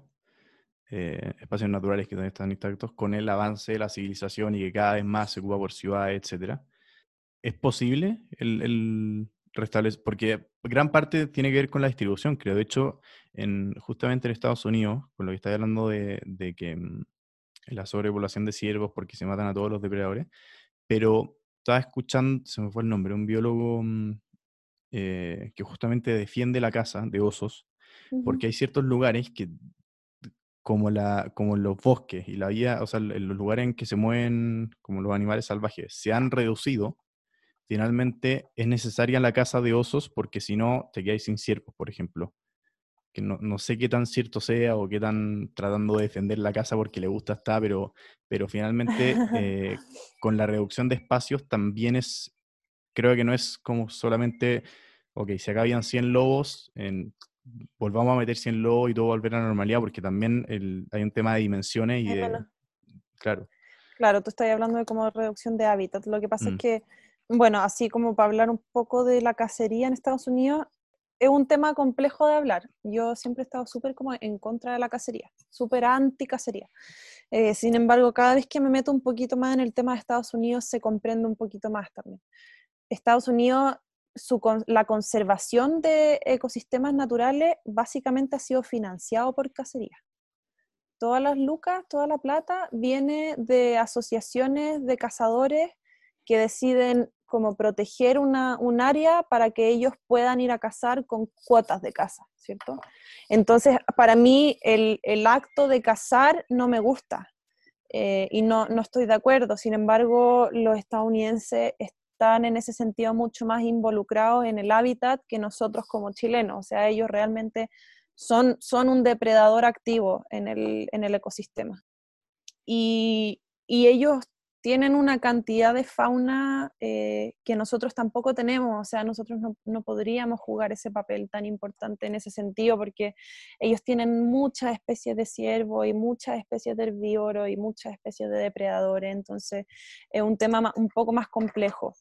[SPEAKER 1] eh, espacios naturales que todavía están intactos, con el avance de la civilización y que cada vez más se ocupa por ciudades, etc. ¿Es posible el, restablecer? Porque gran parte tiene que ver con la distribución, creo. De hecho, en, justamente en Estados Unidos, con lo que está hablando de, de que mm, la sobrepoblación de ciervos porque se matan a todos los depredadores, pero estaba escuchando, se me fue el nombre, un biólogo mm, eh, que justamente defiende la caza de osos, porque hay ciertos lugares que, como, la, como los bosques y la vida, o sea, los lugares en que se mueven como los animales salvajes, se han reducido, finalmente es necesaria la caza de osos porque si no te quedáis sin ciervos, por ejemplo que no, sé qué tan cierto sea o qué tan tratando de defender la casa porque le gusta está, pero, pero finalmente eh, con la reducción de espacios también es, creo que no es como solamente, ok, si acá habían 100 lobos, en, volvamos a meter 100 lobos y todo volver a la normalidad, porque también hay un tema de dimensiones y de... Claro.
[SPEAKER 3] Claro, tú estás hablando de como reducción de hábitat. Lo que pasa es mm. que, bueno, así como para hablar un poco de la cacería en Estados Unidos, es un tema complejo de hablar. Yo siempre he estado súper como en contra de la cacería, súper anti-cacería. Eh, sin embargo, cada vez que me meto un poquito más en el tema de Estados Unidos, se comprende un poquito más también. Estados Unidos, su, la conservación de ecosistemas naturales básicamente ha sido financiado por cacería. Todas las lucas, toda la plata viene de asociaciones de cazadores que deciden como proteger una, un área para que ellos puedan ir a cazar con cuotas de caza, ¿cierto? Entonces, para mí el, acto de cazar no me gusta eh, y no, no estoy de acuerdo. Sin embargo, los estadounidenses están en ese sentido mucho más involucrados en el hábitat que nosotros como chilenos. O sea, ellos realmente son, son un depredador activo en el, en el ecosistema. Y, y ellos tienen una cantidad de fauna eh, que nosotros tampoco tenemos, o sea, nosotros no, podríamos jugar ese papel tan importante en ese sentido porque ellos tienen muchas especies de ciervo y muchas especies de herbívoro y muchas especies de depredadores, entonces es un tema un poco más complejo.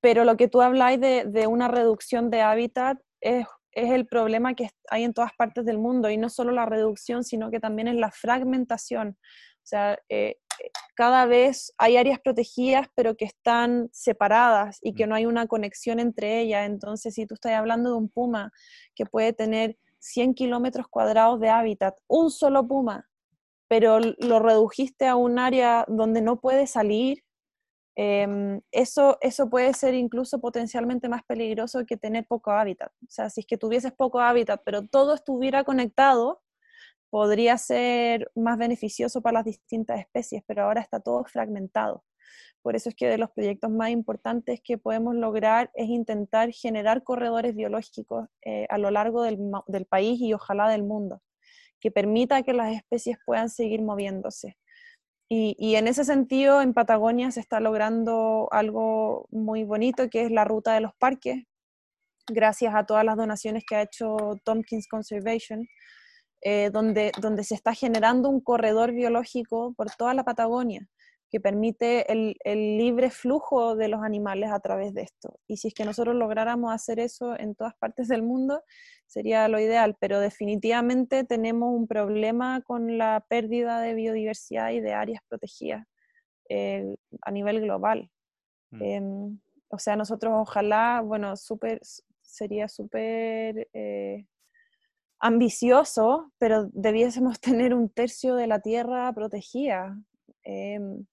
[SPEAKER 3] Pero lo que tú habláis de, una reducción de hábitat es, es el problema que hay en todas partes del mundo y no solo la reducción, sino que también es la fragmentación. O sea, eh, cada vez hay áreas protegidas, pero que están separadas y que mm. no hay una conexión entre ellas. Entonces, si tú estás hablando de un puma que puede tener 100 kilómetros cuadrados de hábitat, un solo puma, pero lo redujiste a un área donde no puede salir, Em, eso, eso puede ser incluso potencialmente más peligroso que tener poco hábitat. O sea, si es que tuvieses poco hábitat, pero todo estuviera conectado, podría ser más beneficioso para las distintas especies, pero ahora está todo fragmentado. Por eso es que de los proyectos más importantes que podemos lograr es intentar generar corredores biológicos eh, a lo largo del, país y ojalá del mundo, que permita que las especies puedan seguir moviéndose. Y, en ese sentido, en Patagonia se está logrando algo muy bonito, que es la ruta de los parques, gracias a todas las donaciones que ha hecho Tompkins Conservation, eh, donde, donde se está generando un corredor biológico por toda la Patagonia que permite el, libre flujo de los animales a través de esto. Y si es que nosotros lográramos hacer eso en todas partes del mundo, sería lo ideal, pero definitivamente tenemos un problema con la pérdida de biodiversidad y de áreas protegidas eh, a nivel global. Mm. Em, o sea, nosotros ojalá, bueno, super, sería súper eh, ambicioso, pero debiésemos tener un tercio de la tierra protegida. Em,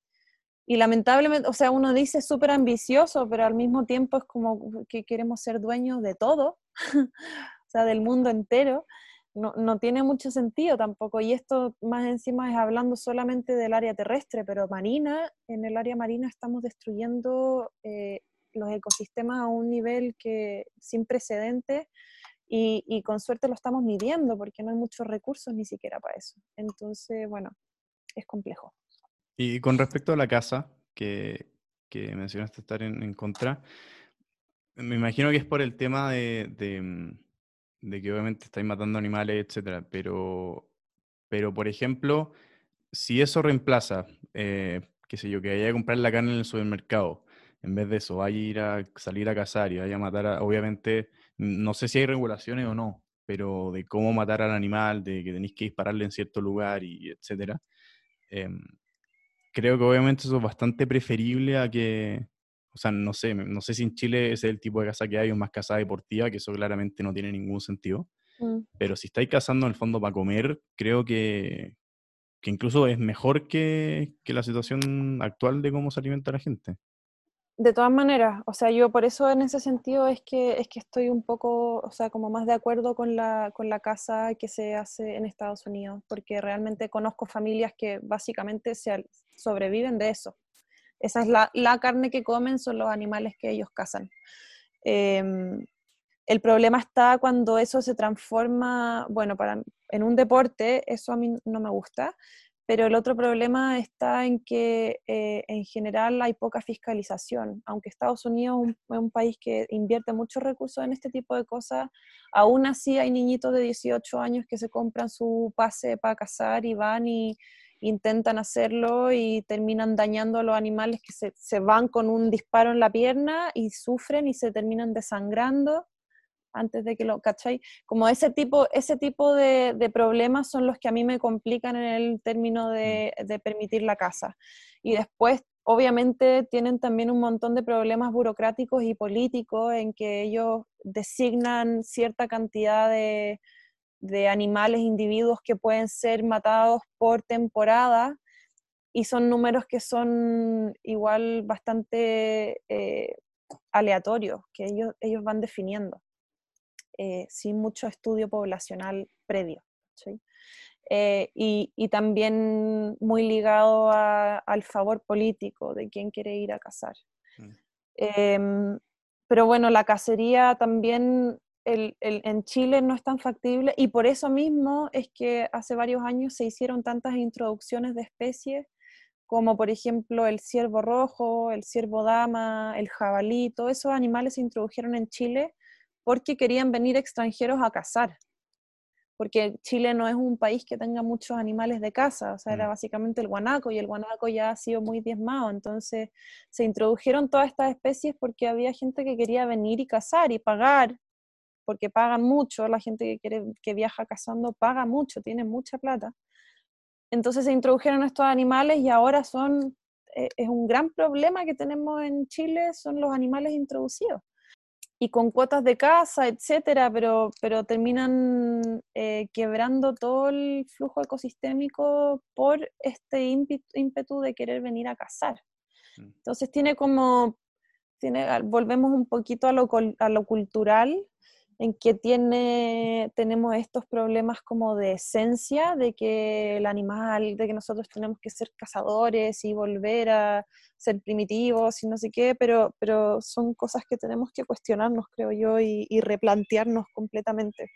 [SPEAKER 3] y lamentablemente, o sea, uno dice súper ambicioso, pero al mismo tiempo es como que queremos ser dueños de todo, o sea, del mundo entero. No, no, tiene mucho sentido tampoco. Y esto más encima es hablando solamente del área terrestre, pero marina, en el área marina estamos destruyendo eh, los ecosistemas a un nivel que sin precedentes y, con suerte lo estamos midiendo porque no hay muchos recursos ni siquiera para eso. Entonces, bueno, es complejo.
[SPEAKER 1] Y con respecto a la casa, que, que mencionaste estar en, contra, me imagino que es por el tema de, de, mm, de, que obviamente estáis matando animales, etcétera, pero, pero por ejemplo, si eso reemplaza, eh, qué sé yo, que vaya a comprar la carne en el supermercado, en vez de eso, vaya a ir a salir a cazar y vaya a matar, a, obviamente, no sé si hay regulaciones o no, pero de cómo matar al animal, de que tenéis que dispararle en cierto lugar y etcétera. Em, creo que obviamente eso es bastante preferible a que, o sea, no sé, no sé si en Chile ese es el tipo de casa que hay o más casa deportiva, que eso claramente no tiene ningún sentido. Mm. Pero si estáis cazando en el fondo para comer, creo que, que incluso es mejor que, que la situación actual de cómo se alimenta la gente.
[SPEAKER 3] De todas maneras, o sea, yo por eso en ese sentido es que, es que estoy un poco, o sea, como más de acuerdo con la, con la casa que se hace en Estados Unidos, porque realmente conozco familias que básicamente se, sobreviven de eso. Esa es la, la carne que comen, son los animales que ellos cazan. Em, el problema está cuando eso se transforma, bueno, para, en un deporte, eso a mí no me gusta, pero el otro problema está en que eh, en general hay poca fiscalización. Aunque Estados Unidos es un, país que invierte muchos recursos en este tipo de cosas, aún así hay niñitos de 18 años que se compran su pase para cazar y van y intentan hacerlo y terminan dañando a los animales que se, se van con un disparo en la pierna y sufren y se terminan desangrando antes de que lo, ¿cachai? Como ese tipo, ese tipo de, problemas son los que a mí me complican en el término de, mm. de, permitir la casa. Y después, obviamente, tienen también un montón de problemas burocráticos y políticos en que ellos designan cierta cantidad de, de animales, individuos que pueden ser matados por temporada y son números que son igual bastante eh, aleatorios, que ellos, ellos van definiendo. Eh, sin mucho estudio poblacional previo. Eh, y, también muy ligado al favor político de quién quiere ir a cazar. Mm. Em, pero bueno, la cacería también en Chile no es tan factible y por eso mismo es que hace varios años se hicieron tantas introducciones de especies como por ejemplo el ciervo rojo, el ciervo dama, el jabalí, todos esos animales se introdujeron en Chile porque querían venir extranjeros a cazar, porque Chile no es un país que tenga muchos animales de caza, o sea, era mm. básicamente el guanaco y el guanaco ya ha sido muy diezmado, entonces se introdujeron todas estas especies porque había gente que quería venir y cazar y pagar, porque pagan mucho, la gente que, quiere, que viaja cazando paga mucho, tiene mucha plata. Entonces se introdujeron estos animales y ahora son, eh, es un gran problema que tenemos en Chile, son los animales introducidos y con cuotas de casa, etcétera, pero, pero terminan eh, quebrando todo el flujo ecosistémico por este ímpetu de querer venir a cazar.
[SPEAKER 1] Mm.
[SPEAKER 3] Entonces tiene como, tiene, volvemos un poquito a lo, a lo cultural, en que tiene, tenemos estos problemas como de esencia, de que el animal, de que nosotros tenemos que ser cazadores y volver a ser primitivos y no sé qué, pero, pero son cosas que tenemos que cuestionarnos, creo yo, y, replantearnos completamente.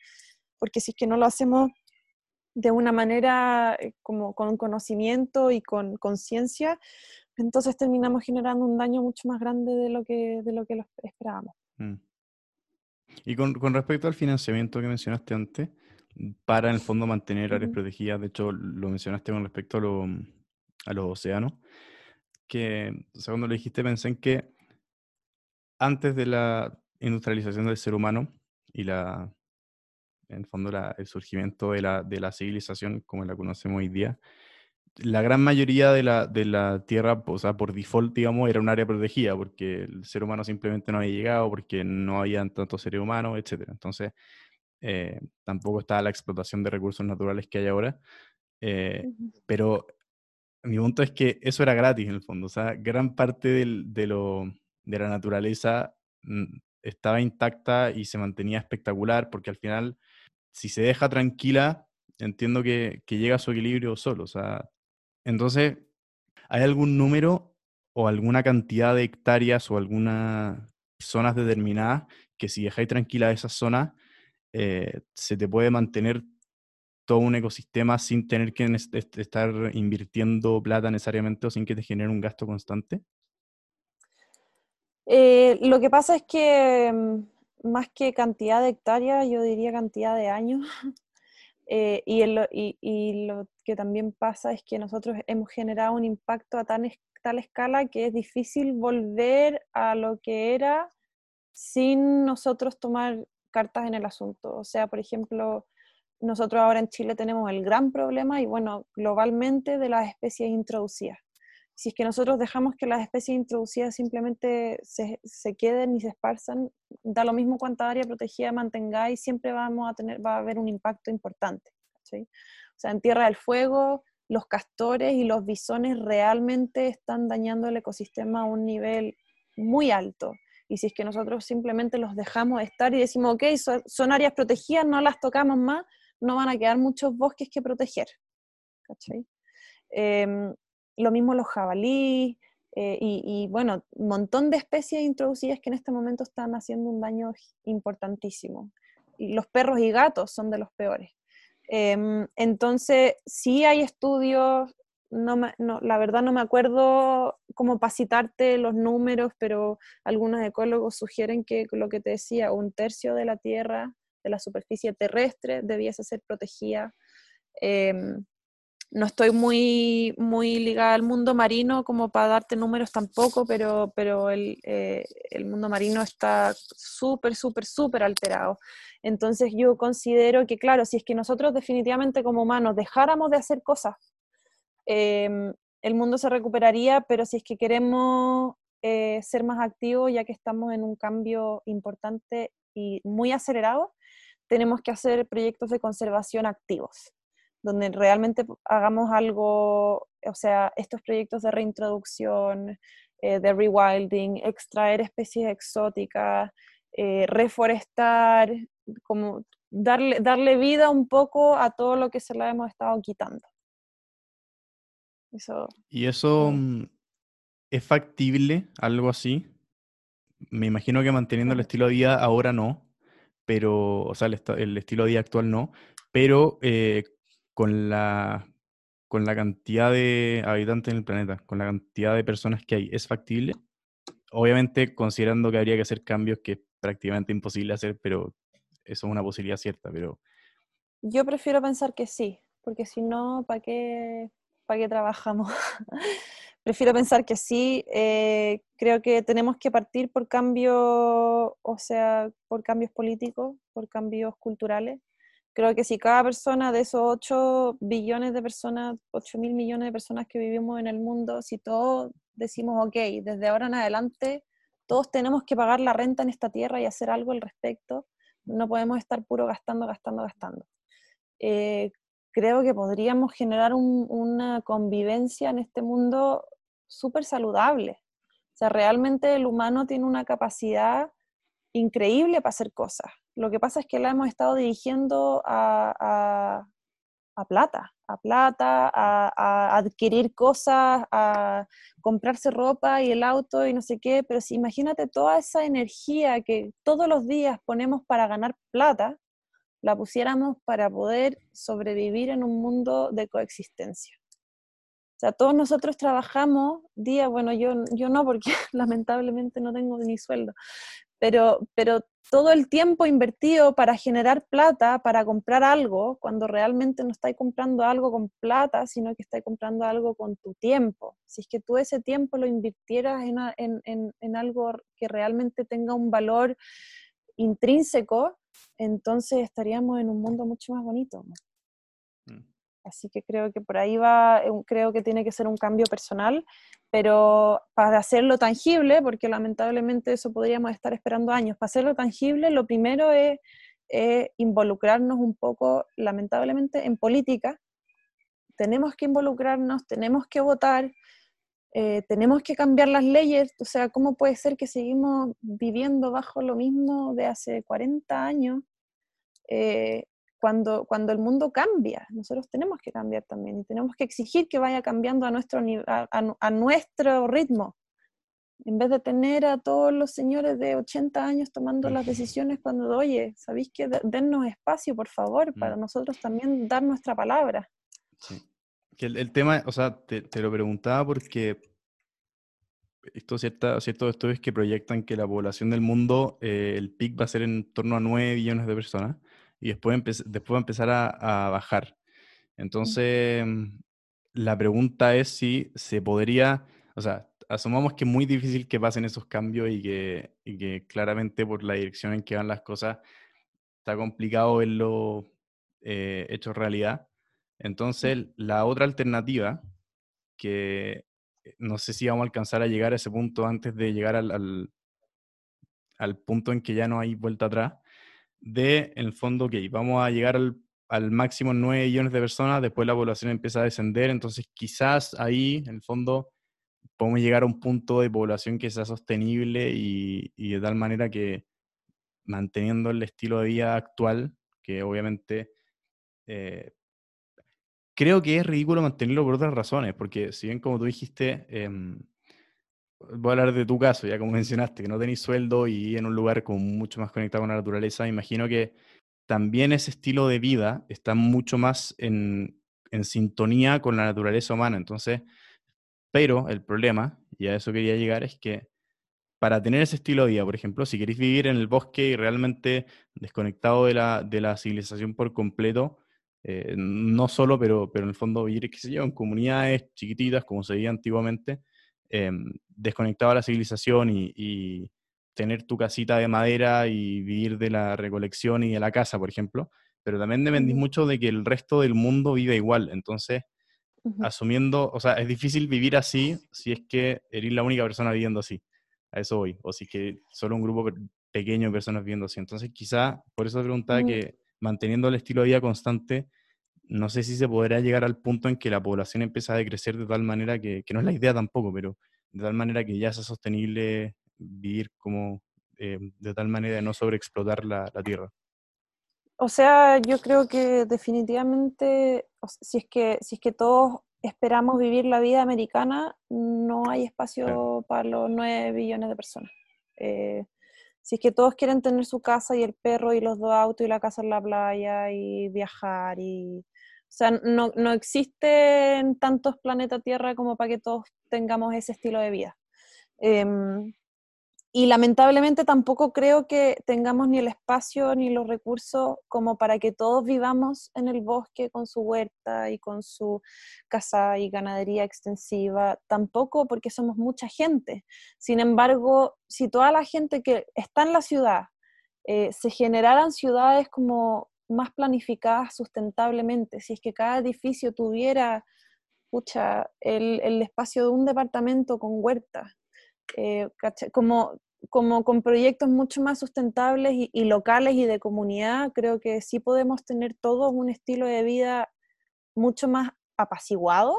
[SPEAKER 3] Porque si es que no lo hacemos de una manera eh, como con conocimiento y con conciencia, entonces terminamos generando un daño mucho más grande de lo que, de lo que esperábamos.
[SPEAKER 1] Mm. Y con, con, respecto al financiamiento que mencionaste antes, para en el fondo mantener áreas protegidas, de hecho lo mencionaste con respecto a, lo, a los océanos, que o sea, cuando lo dijiste pensé en que antes de la industrialización del ser humano y la, en el fondo la, el surgimiento de la, de la civilización como la conocemos hoy día, la gran mayoría de la, de la Tierra, o sea, por default, digamos, era un área protegida, porque el ser humano simplemente no había llegado, porque no había tantos seres humanos, etc. Entonces, eh, tampoco estaba la explotación de recursos naturales que hay ahora. Eh, pero mi punto es que eso era gratis en el fondo. O sea, gran parte del, de, lo, de la naturaleza mm, estaba intacta y se mantenía espectacular, porque al final, si se deja tranquila, entiendo que, que llega a su equilibrio solo. O sea, entonces, ¿hay algún número o alguna cantidad de hectáreas o algunas zonas determinadas que si dejáis tranquila esas zonas, eh, se te puede mantener todo un ecosistema sin tener que estar invirtiendo plata necesariamente o sin que te genere un gasto constante?
[SPEAKER 3] Eh, lo que pasa es que mm, más que cantidad de hectáreas, yo diría cantidad de años. Eh, y, y, lo que también pasa es que nosotros hemos generado un impacto a tan, tal escala que es difícil volver a lo que era sin nosotros tomar cartas en el asunto. O sea, por ejemplo, nosotros ahora en Chile tenemos el gran problema y bueno, globalmente de las especies introducidas si es que nosotros dejamos que las especies introducidas simplemente se, se, queden y se esparzan, da lo mismo cuánta área protegida mantengáis, siempre vamos a tener, va a haber un impacto importante. O sea, en Tierra del Fuego, los castores y los bisones realmente están dañando el ecosistema a un nivel muy alto. Y si es que nosotros simplemente los dejamos estar y decimos, ok, son, áreas protegidas, no las tocamos más, no van a quedar muchos bosques que proteger. ¿cachai? Eh, lo mismo los jabalíes, eh, y, bueno, un montón de especies introducidas que en este momento están haciendo un daño importantísimo. Y los perros y gatos son de los peores. Em, entonces, sí hay estudios, no, la verdad no me acuerdo cómo para citarte los números, pero algunos ecólogos sugieren que lo que te decía, un tercio de la Tierra, de la superficie terrestre, debiese ser protegida. Em, no estoy muy, muy ligada al mundo marino como para darte números tampoco, pero, pero el, eh, el mundo marino está súper, súper, súper alterado. Entonces yo considero que, claro, si es que nosotros definitivamente como humanos dejáramos de hacer cosas, em, el mundo se recuperaría, pero si es que queremos eh, ser más activos, ya que estamos en un cambio importante y muy acelerado, tenemos que hacer proyectos de conservación activos donde realmente hagamos algo, o sea, estos proyectos de reintroducción, eh, de rewilding, extraer especies exóticas, eh, reforestar, como darle, darle vida un poco a todo lo que se le hemos estado quitando.
[SPEAKER 1] Eso, ¿Y eso mm, es factible, algo así? Me imagino que manteniendo el estilo de vida ahora no, pero, o sea, el, estilo de vida actual no, pero eh, con la, con la cantidad de habitantes en el planeta, con la cantidad de personas que hay, ¿es factible? Obviamente considerando que habría que hacer cambios que es prácticamente imposible hacer, pero eso es una posibilidad cierta, pero...
[SPEAKER 3] Yo prefiero pensar que sí, porque si no, ¿para qué, qué trabajamos? prefiero pensar que sí. Eh, creo que tenemos que partir por cambios, o sea, por cambios políticos, por cambios culturales. Creo que si cada persona de esos 8 billones de personas, 8 mil millones de personas que vivimos en el mundo, si todos decimos, ok, desde ahora en adelante, todos tenemos que pagar la renta en esta tierra y hacer algo al respecto, no podemos estar puro gastando, gastando, gastando. Eh, creo que podríamos generar una convivencia en este mundo súper saludable, sea, realmente el humano tiene una capacidad increíble para hacer cosas. Lo que pasa es que la hemos estado dirigiendo a, plata, a plata, a, adquirir cosas, a comprarse ropa y el auto y no sé qué, pero si imagínate toda esa energía que todos los días ponemos para ganar plata, la pusiéramos para poder sobrevivir en un mundo de coexistencia. O sea, todos nosotros trabajamos día, bueno, yo, yo no porque lamentablemente no tengo ni sueldo, pero, pero todo el tiempo invertido para generar plata, para comprar algo, cuando realmente no estáis comprando algo con plata, sino que estáis comprando algo con tu tiempo. Si es que tú ese tiempo lo invirtieras en, en, en, en algo que realmente tenga un valor intrínseco, entonces estaríamos en un mundo mucho más bonito. Así que creo que por ahí va, creo que tiene que ser un cambio personal, pero para hacerlo tangible, porque lamentablemente eso podríamos estar esperando años, para hacerlo tangible, lo primero es, involucrarnos un poco, lamentablemente, en política. Tenemos que involucrarnos, tenemos que votar, eh, tenemos que cambiar las leyes, o sea, ¿cómo puede ser que seguimos viviendo bajo lo mismo de hace 40 años? Eh, cuando, cuando el mundo cambia, nosotros tenemos que cambiar también y tenemos que exigir que vaya cambiando a nuestro, a, a, nuestro ritmo. En vez de tener a todos los señores de 80 años tomando las decisiones cuando, oye, ¿sabéis que dennos espacio, por favor, para mm. nosotros también dar nuestra palabra?
[SPEAKER 1] Sí. Que el, tema, o sea, te, te, lo preguntaba porque esto cierta, ciertos estudios que proyectan que la población del mundo, eh, el pic va a ser en torno a 9 billones de personas y después, después va a empezar a, bajar. Entonces, la pregunta es si se podría, o sea, asumamos que es muy difícil que pasen esos cambios y que, y que claramente por la dirección en que van las cosas está complicado verlo eh, hecho realidad. Entonces, la otra alternativa, que eh, no sé si vamos a alcanzar a llegar a ese punto antes de llegar al, al, al punto en que ya no hay vuelta atrás, de, en el fondo, ok, vamos a llegar al, al máximo 9 millones de personas, después la población empieza a descender, entonces quizás ahí, en el fondo, podemos llegar a un punto de población que sea sostenible y, de tal manera que manteniendo el estilo de vida actual, que obviamente eh, creo que es ridículo mantenerlo por otras razones, porque si bien como tú dijiste, em, voy a hablar de tu caso, ya como mencionaste, que no tenéis sueldo y en un lugar como mucho más conectado con la naturaleza, imagino que también ese estilo de vida está mucho más en, en sintonía con la naturaleza humana. Entonces, pero el problema, y a eso quería llegar, es que para tener ese estilo de vida, por ejemplo, si queréis vivir en el bosque y realmente desconectado de la, de la civilización por completo, eh, no solo, pero, pero en el fondo vivir, qué sé yo, en comunidades chiquititas, como se veía antiguamente, Em, desconectado a la civilización y, tener tu casita de madera y vivir de la recolección y de la casa, por ejemplo, pero también dependís mucho de que el resto del mundo vive igual. Entonces, asumiendo, o sea, es difícil vivir así si es que eres la única persona viviendo así. A eso voy. O si es que solo un grupo pequeño de personas viviendo así. Entonces, quizá, por eso preguntaba que manteniendo el estilo de vida constante, no sé si se podrá llegar al punto en que la población empieza a decrecer de tal manera que, que no es la idea tampoco, pero de tal manera que ya sea sostenible vivir como eh, de tal manera de no sobreexplotar la, la tierra.
[SPEAKER 3] O sea, yo creo que definitivamente, si es que, si es que todos esperamos vivir la vida americana, no hay espacio para los 9 billones de personas. Eh, si es que todos quieren tener su casa y el perro y los dos autos y la casa en la playa y viajar y o sea, no, no existen tantos planetas Tierra como para que todos tengamos ese estilo de vida. Em, y lamentablemente tampoco creo que tengamos ni el espacio ni los recursos como para que todos vivamos en el bosque con su huerta y con su casa y ganadería extensiva, tampoco porque somos mucha gente. Sin embargo, si toda la gente que está en la ciudad eh, se generaran ciudades como más planificadas sustentablemente. Si es que cada edificio tuviera el, el, espacio de un departamento con huerta, eh, como, como con proyectos mucho más sustentables y, locales y de comunidad, creo que sí podemos tener todos un estilo de vida mucho más apaciguado,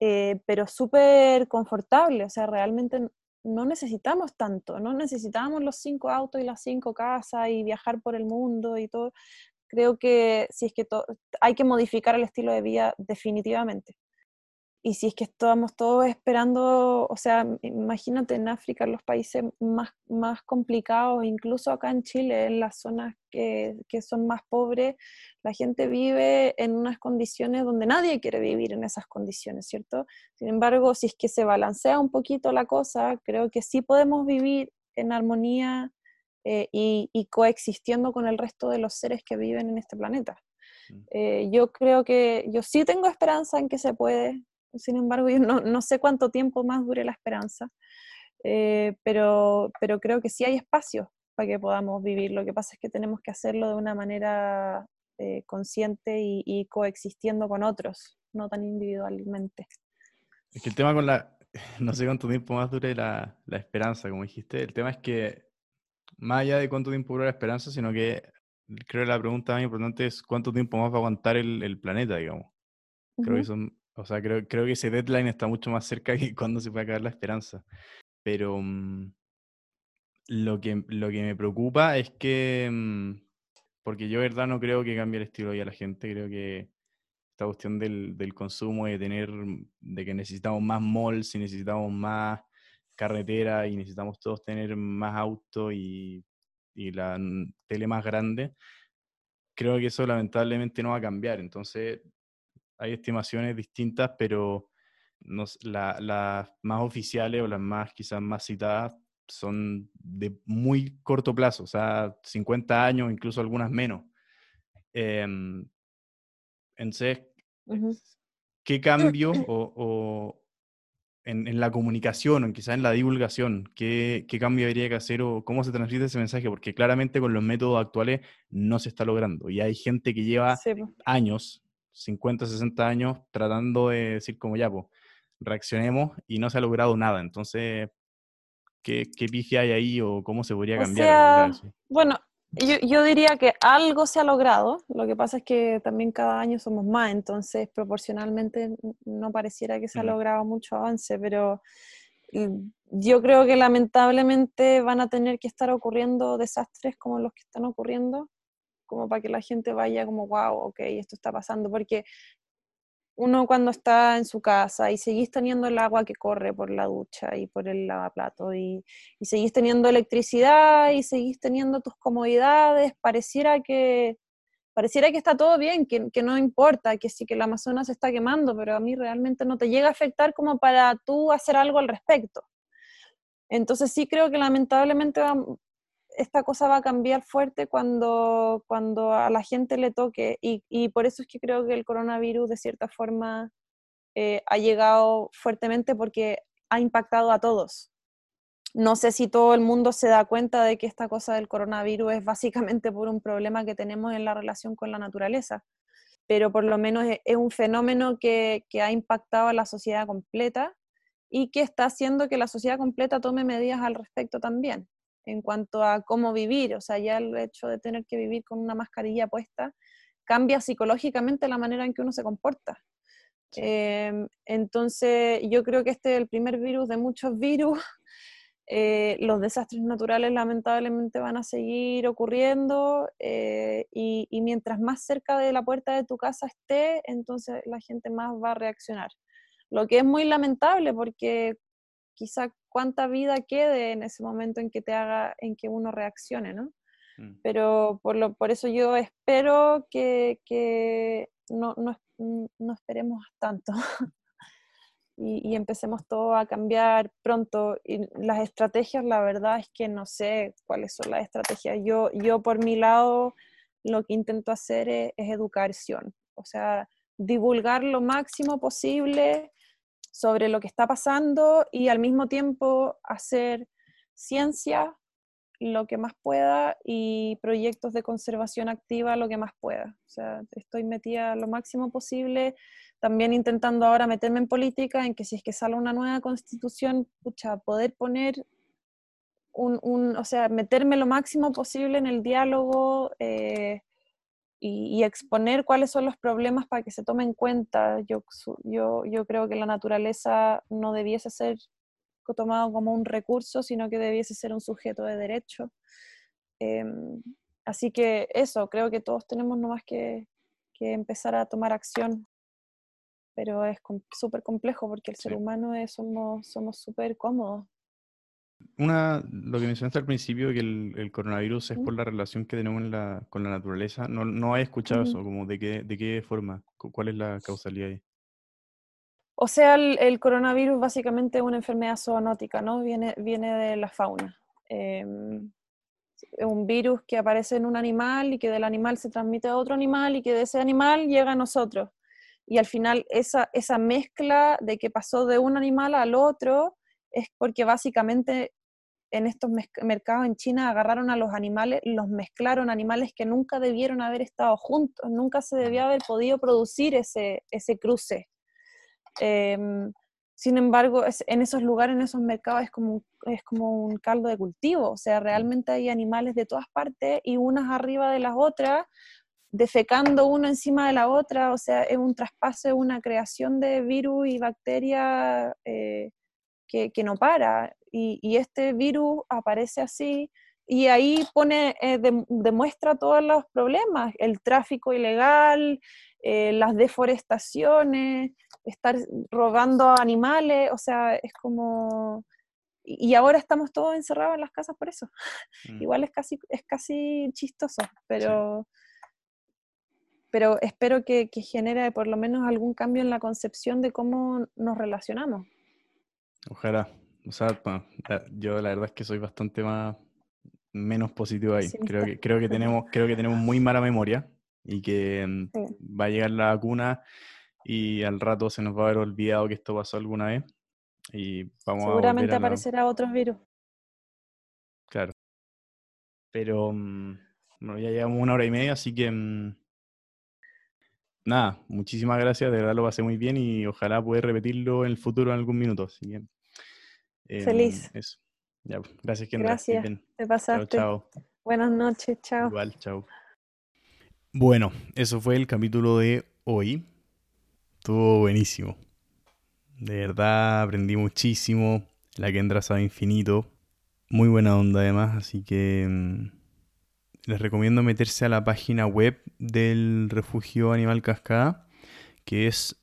[SPEAKER 3] eh, pero súper confortable. O sea, realmente no necesitamos tanto, no necesitamos los cinco autos y las cinco casas y viajar por el mundo y todo. Creo que si es que hay que modificar el estilo de vida definitivamente. Y si es que estamos todos esperando, o sea, imagínate en África, en los países más, más complicados, incluso acá en Chile, en las zonas que, que, son más pobres, la gente vive en unas condiciones donde nadie quiere vivir en esas condiciones, ¿cierto? Sin embargo, si es que se balancea un poquito la cosa, creo que sí podemos vivir en armonía eh, y, y, coexistiendo con el resto de los seres que viven en este planeta. Mm. Eh, yo creo que yo sí tengo esperanza en que se puede, sin embargo, yo no, sé cuánto tiempo más dure la esperanza, eh, pero, pero creo que sí hay espacio para que podamos vivir. Lo que pasa es que tenemos que hacerlo de una manera eh, consciente y, coexistiendo con otros, no tan individualmente.
[SPEAKER 1] Es que el tema con la, no sé cuánto tiempo más dure la, la esperanza, como dijiste, el tema es que más allá de cuánto tiempo dura la esperanza, sino que creo que la pregunta más importante es cuánto tiempo más va a aguantar el, el planeta, digamos. Creo que son o sea, creo, creo que ese deadline está mucho más cerca que cuando se puede acabar la esperanza. Pero mm, lo, que, lo que me preocupa es que, mm, porque yo verdad no creo que cambie el estilo de de la gente, creo que esta cuestión del, del consumo y de tener, mm, de que necesitamos más malls y necesitamos más carretera y necesitamos todos tener más auto y, y la tele más grande, creo que eso lamentablemente no va a cambiar. Entonces, hay estimaciones distintas, pero las más oficiales o las más quizás más citadas son de muy corto plazo, o sea, 50 años, incluso algunas menos. Em, entonces, ¿qué cambio o, en, la comunicación o quizás en la divulgación, ¿qué, ¿qué, cambio habría que hacer o cómo se transmite ese mensaje? Porque claramente con los métodos actuales no se está logrando y hay gente que lleva años 50, 60 años tratando de decir como ya, pues, reaccionemos y no se ha logrado nada. Entonces, ¿qué, qué hay ahí o cómo se podría cambiar?
[SPEAKER 3] bueno, yo, yo, diría que algo se ha logrado, lo que pasa es que también cada año somos más, entonces proporcionalmente no pareciera que se ha logrado mucho avance, pero mm, yo creo que lamentablemente van a tener que estar ocurriendo desastres como los que están ocurriendo como para que la gente vaya como, wow, ok, esto está pasando, porque uno cuando está en su casa y seguís teniendo el agua que corre por la ducha y por el lavaplato y, seguís teniendo electricidad y seguís teniendo tus comodidades, pareciera que, pareciera que está todo bien, que, que, no importa, que sí que el Amazonas se está quemando, pero a mí realmente no te llega a afectar como para tú hacer algo al respecto. Entonces sí creo que lamentablemente esta cosa va a cambiar fuerte cuando, cuando a la gente le toque y, por eso es que creo que el coronavirus de cierta forma eh, ha llegado fuertemente porque ha impactado a todos. No sé si todo el mundo se da cuenta de que esta cosa del coronavirus es básicamente por un problema que tenemos en la relación con la naturaleza, pero por lo menos es, un fenómeno que ha impactado a la sociedad completa y que está haciendo que la sociedad completa tome medidas al respecto también en cuanto a cómo vivir, o sea, ya el hecho de tener que vivir con una mascarilla puesta cambia psicológicamente la manera en que uno se comporta. Em, entonces, yo creo que este es el primer virus de muchos virus. Eh, los desastres naturales lamentablemente van a seguir ocurriendo eh, y, y, mientras más cerca de la puerta de tu casa esté, entonces la gente más va a reaccionar. Lo que es muy lamentable porque quizá cuánta vida quede en ese momento en que te haga, en que uno reaccione, ¿no? Mm. Pero por, lo, por eso yo espero que, que no, no, no, esperemos tanto y, y, empecemos todo a cambiar pronto. Y las estrategias, la verdad es que no sé cuáles son las estrategias. Yo, yo por mi lado, lo que intento hacer es, es educación, o sea, divulgar lo máximo posible sobre lo que está pasando y al mismo tiempo hacer ciencia lo que más pueda y proyectos de conservación activa lo que más pueda. O sea, estoy metida lo máximo posible, también intentando ahora meterme en política, en que si es que sale una nueva constitución, pucha, poder poner un, un o sea, meterme lo máximo posible en el diálogo, eh, y, exponer cuáles son los problemas para que se tomen en cuenta. Yo, yo, yo creo que la naturaleza no debiese ser tomado como un recurso, sino que debiese ser un sujeto de derecho. Em, así que eso, creo que todos tenemos nomás que, que empezar a tomar acción, pero es súper complejo porque el ser humano es, somos súper cómodos.
[SPEAKER 1] Una, lo que mencionaste al principio, que el, coronavirus es por la relación que tenemos con la naturaleza, no, no he escuchado eso, como de qué, de qué forma, cuál es la causalidad ahí.
[SPEAKER 3] O sea, el, coronavirus básicamente es una enfermedad zoonótica, ¿no? Viene, viene de la fauna. Em, es un virus que aparece en un animal y que del animal se transmite a otro animal y que de ese animal llega a nosotros. Y al final esa, esa mezcla de que pasó de un animal al otro es porque básicamente en estos mercados en China agarraron a los animales, los mezclaron animales que nunca debieron haber estado juntos, nunca se debía haber podido producir ese, ese cruce. Em, sin embargo, en esos lugares, en esos mercados, es como, es como un caldo de cultivo. O sea, realmente hay animales de todas partes y unas arriba de las otras, defecando uno encima de la otra. O sea, es un traspaso, una creación de virus y bacterias eh, que, que, no para. Y, y, este virus aparece así y ahí pone, eh, demuestra todos los problemas, el tráfico ilegal, eh, las deforestaciones, estar robando animales, o sea, es como... Y ahora estamos todos encerrados en las casas por eso. Mm. Igual es casi, es casi chistoso, pero, pero espero que, que genere por lo menos algún cambio en la concepción de cómo nos relacionamos.
[SPEAKER 1] Ojalá. O sea, yo la verdad es que soy bastante más menos positivo ahí. creo que, creo que tenemos, creo que tenemos muy mala memoria y que mm, va a llegar la vacuna y al rato se nos va a haber olvidado que esto pasó alguna vez. Y vamos
[SPEAKER 3] Seguramente aparecerá otro virus.
[SPEAKER 1] Claro. Pero mm, bueno, ya llevamos una hora y media, así que mm, nada, muchísimas gracias, de verdad lo pasé muy bien y ojalá pueda repetirlo en el futuro en algún minuto. Así que,
[SPEAKER 3] em, Feliz.
[SPEAKER 1] Eso. Ya, gracias,
[SPEAKER 3] Kendra. Gracias, te pasaste. Chao, Buenas noches, chao.
[SPEAKER 1] Igual, chao. Bueno, eso fue el capítulo de hoy. Estuvo buenísimo. De verdad aprendí muchísimo. La Kendra sabe infinito. Muy buena onda además, así que mm, les recomiendo meterse a la página web del Refugio Animal Cascada, que es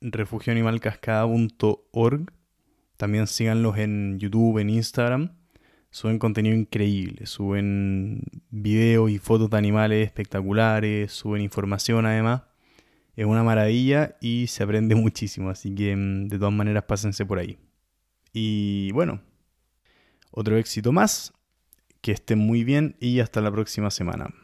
[SPEAKER 1] refugioanimalcascada.org también síganlos en YouTube, en Instagram. Suben contenido increíble, suben videos y fotos de animales espectaculares, suben información además. Es una maravilla y se aprende muchísimo, así que mm, de todas maneras pásense por ahí. Y bueno, otro éxito más, que estén muy bien y hasta la próxima semana.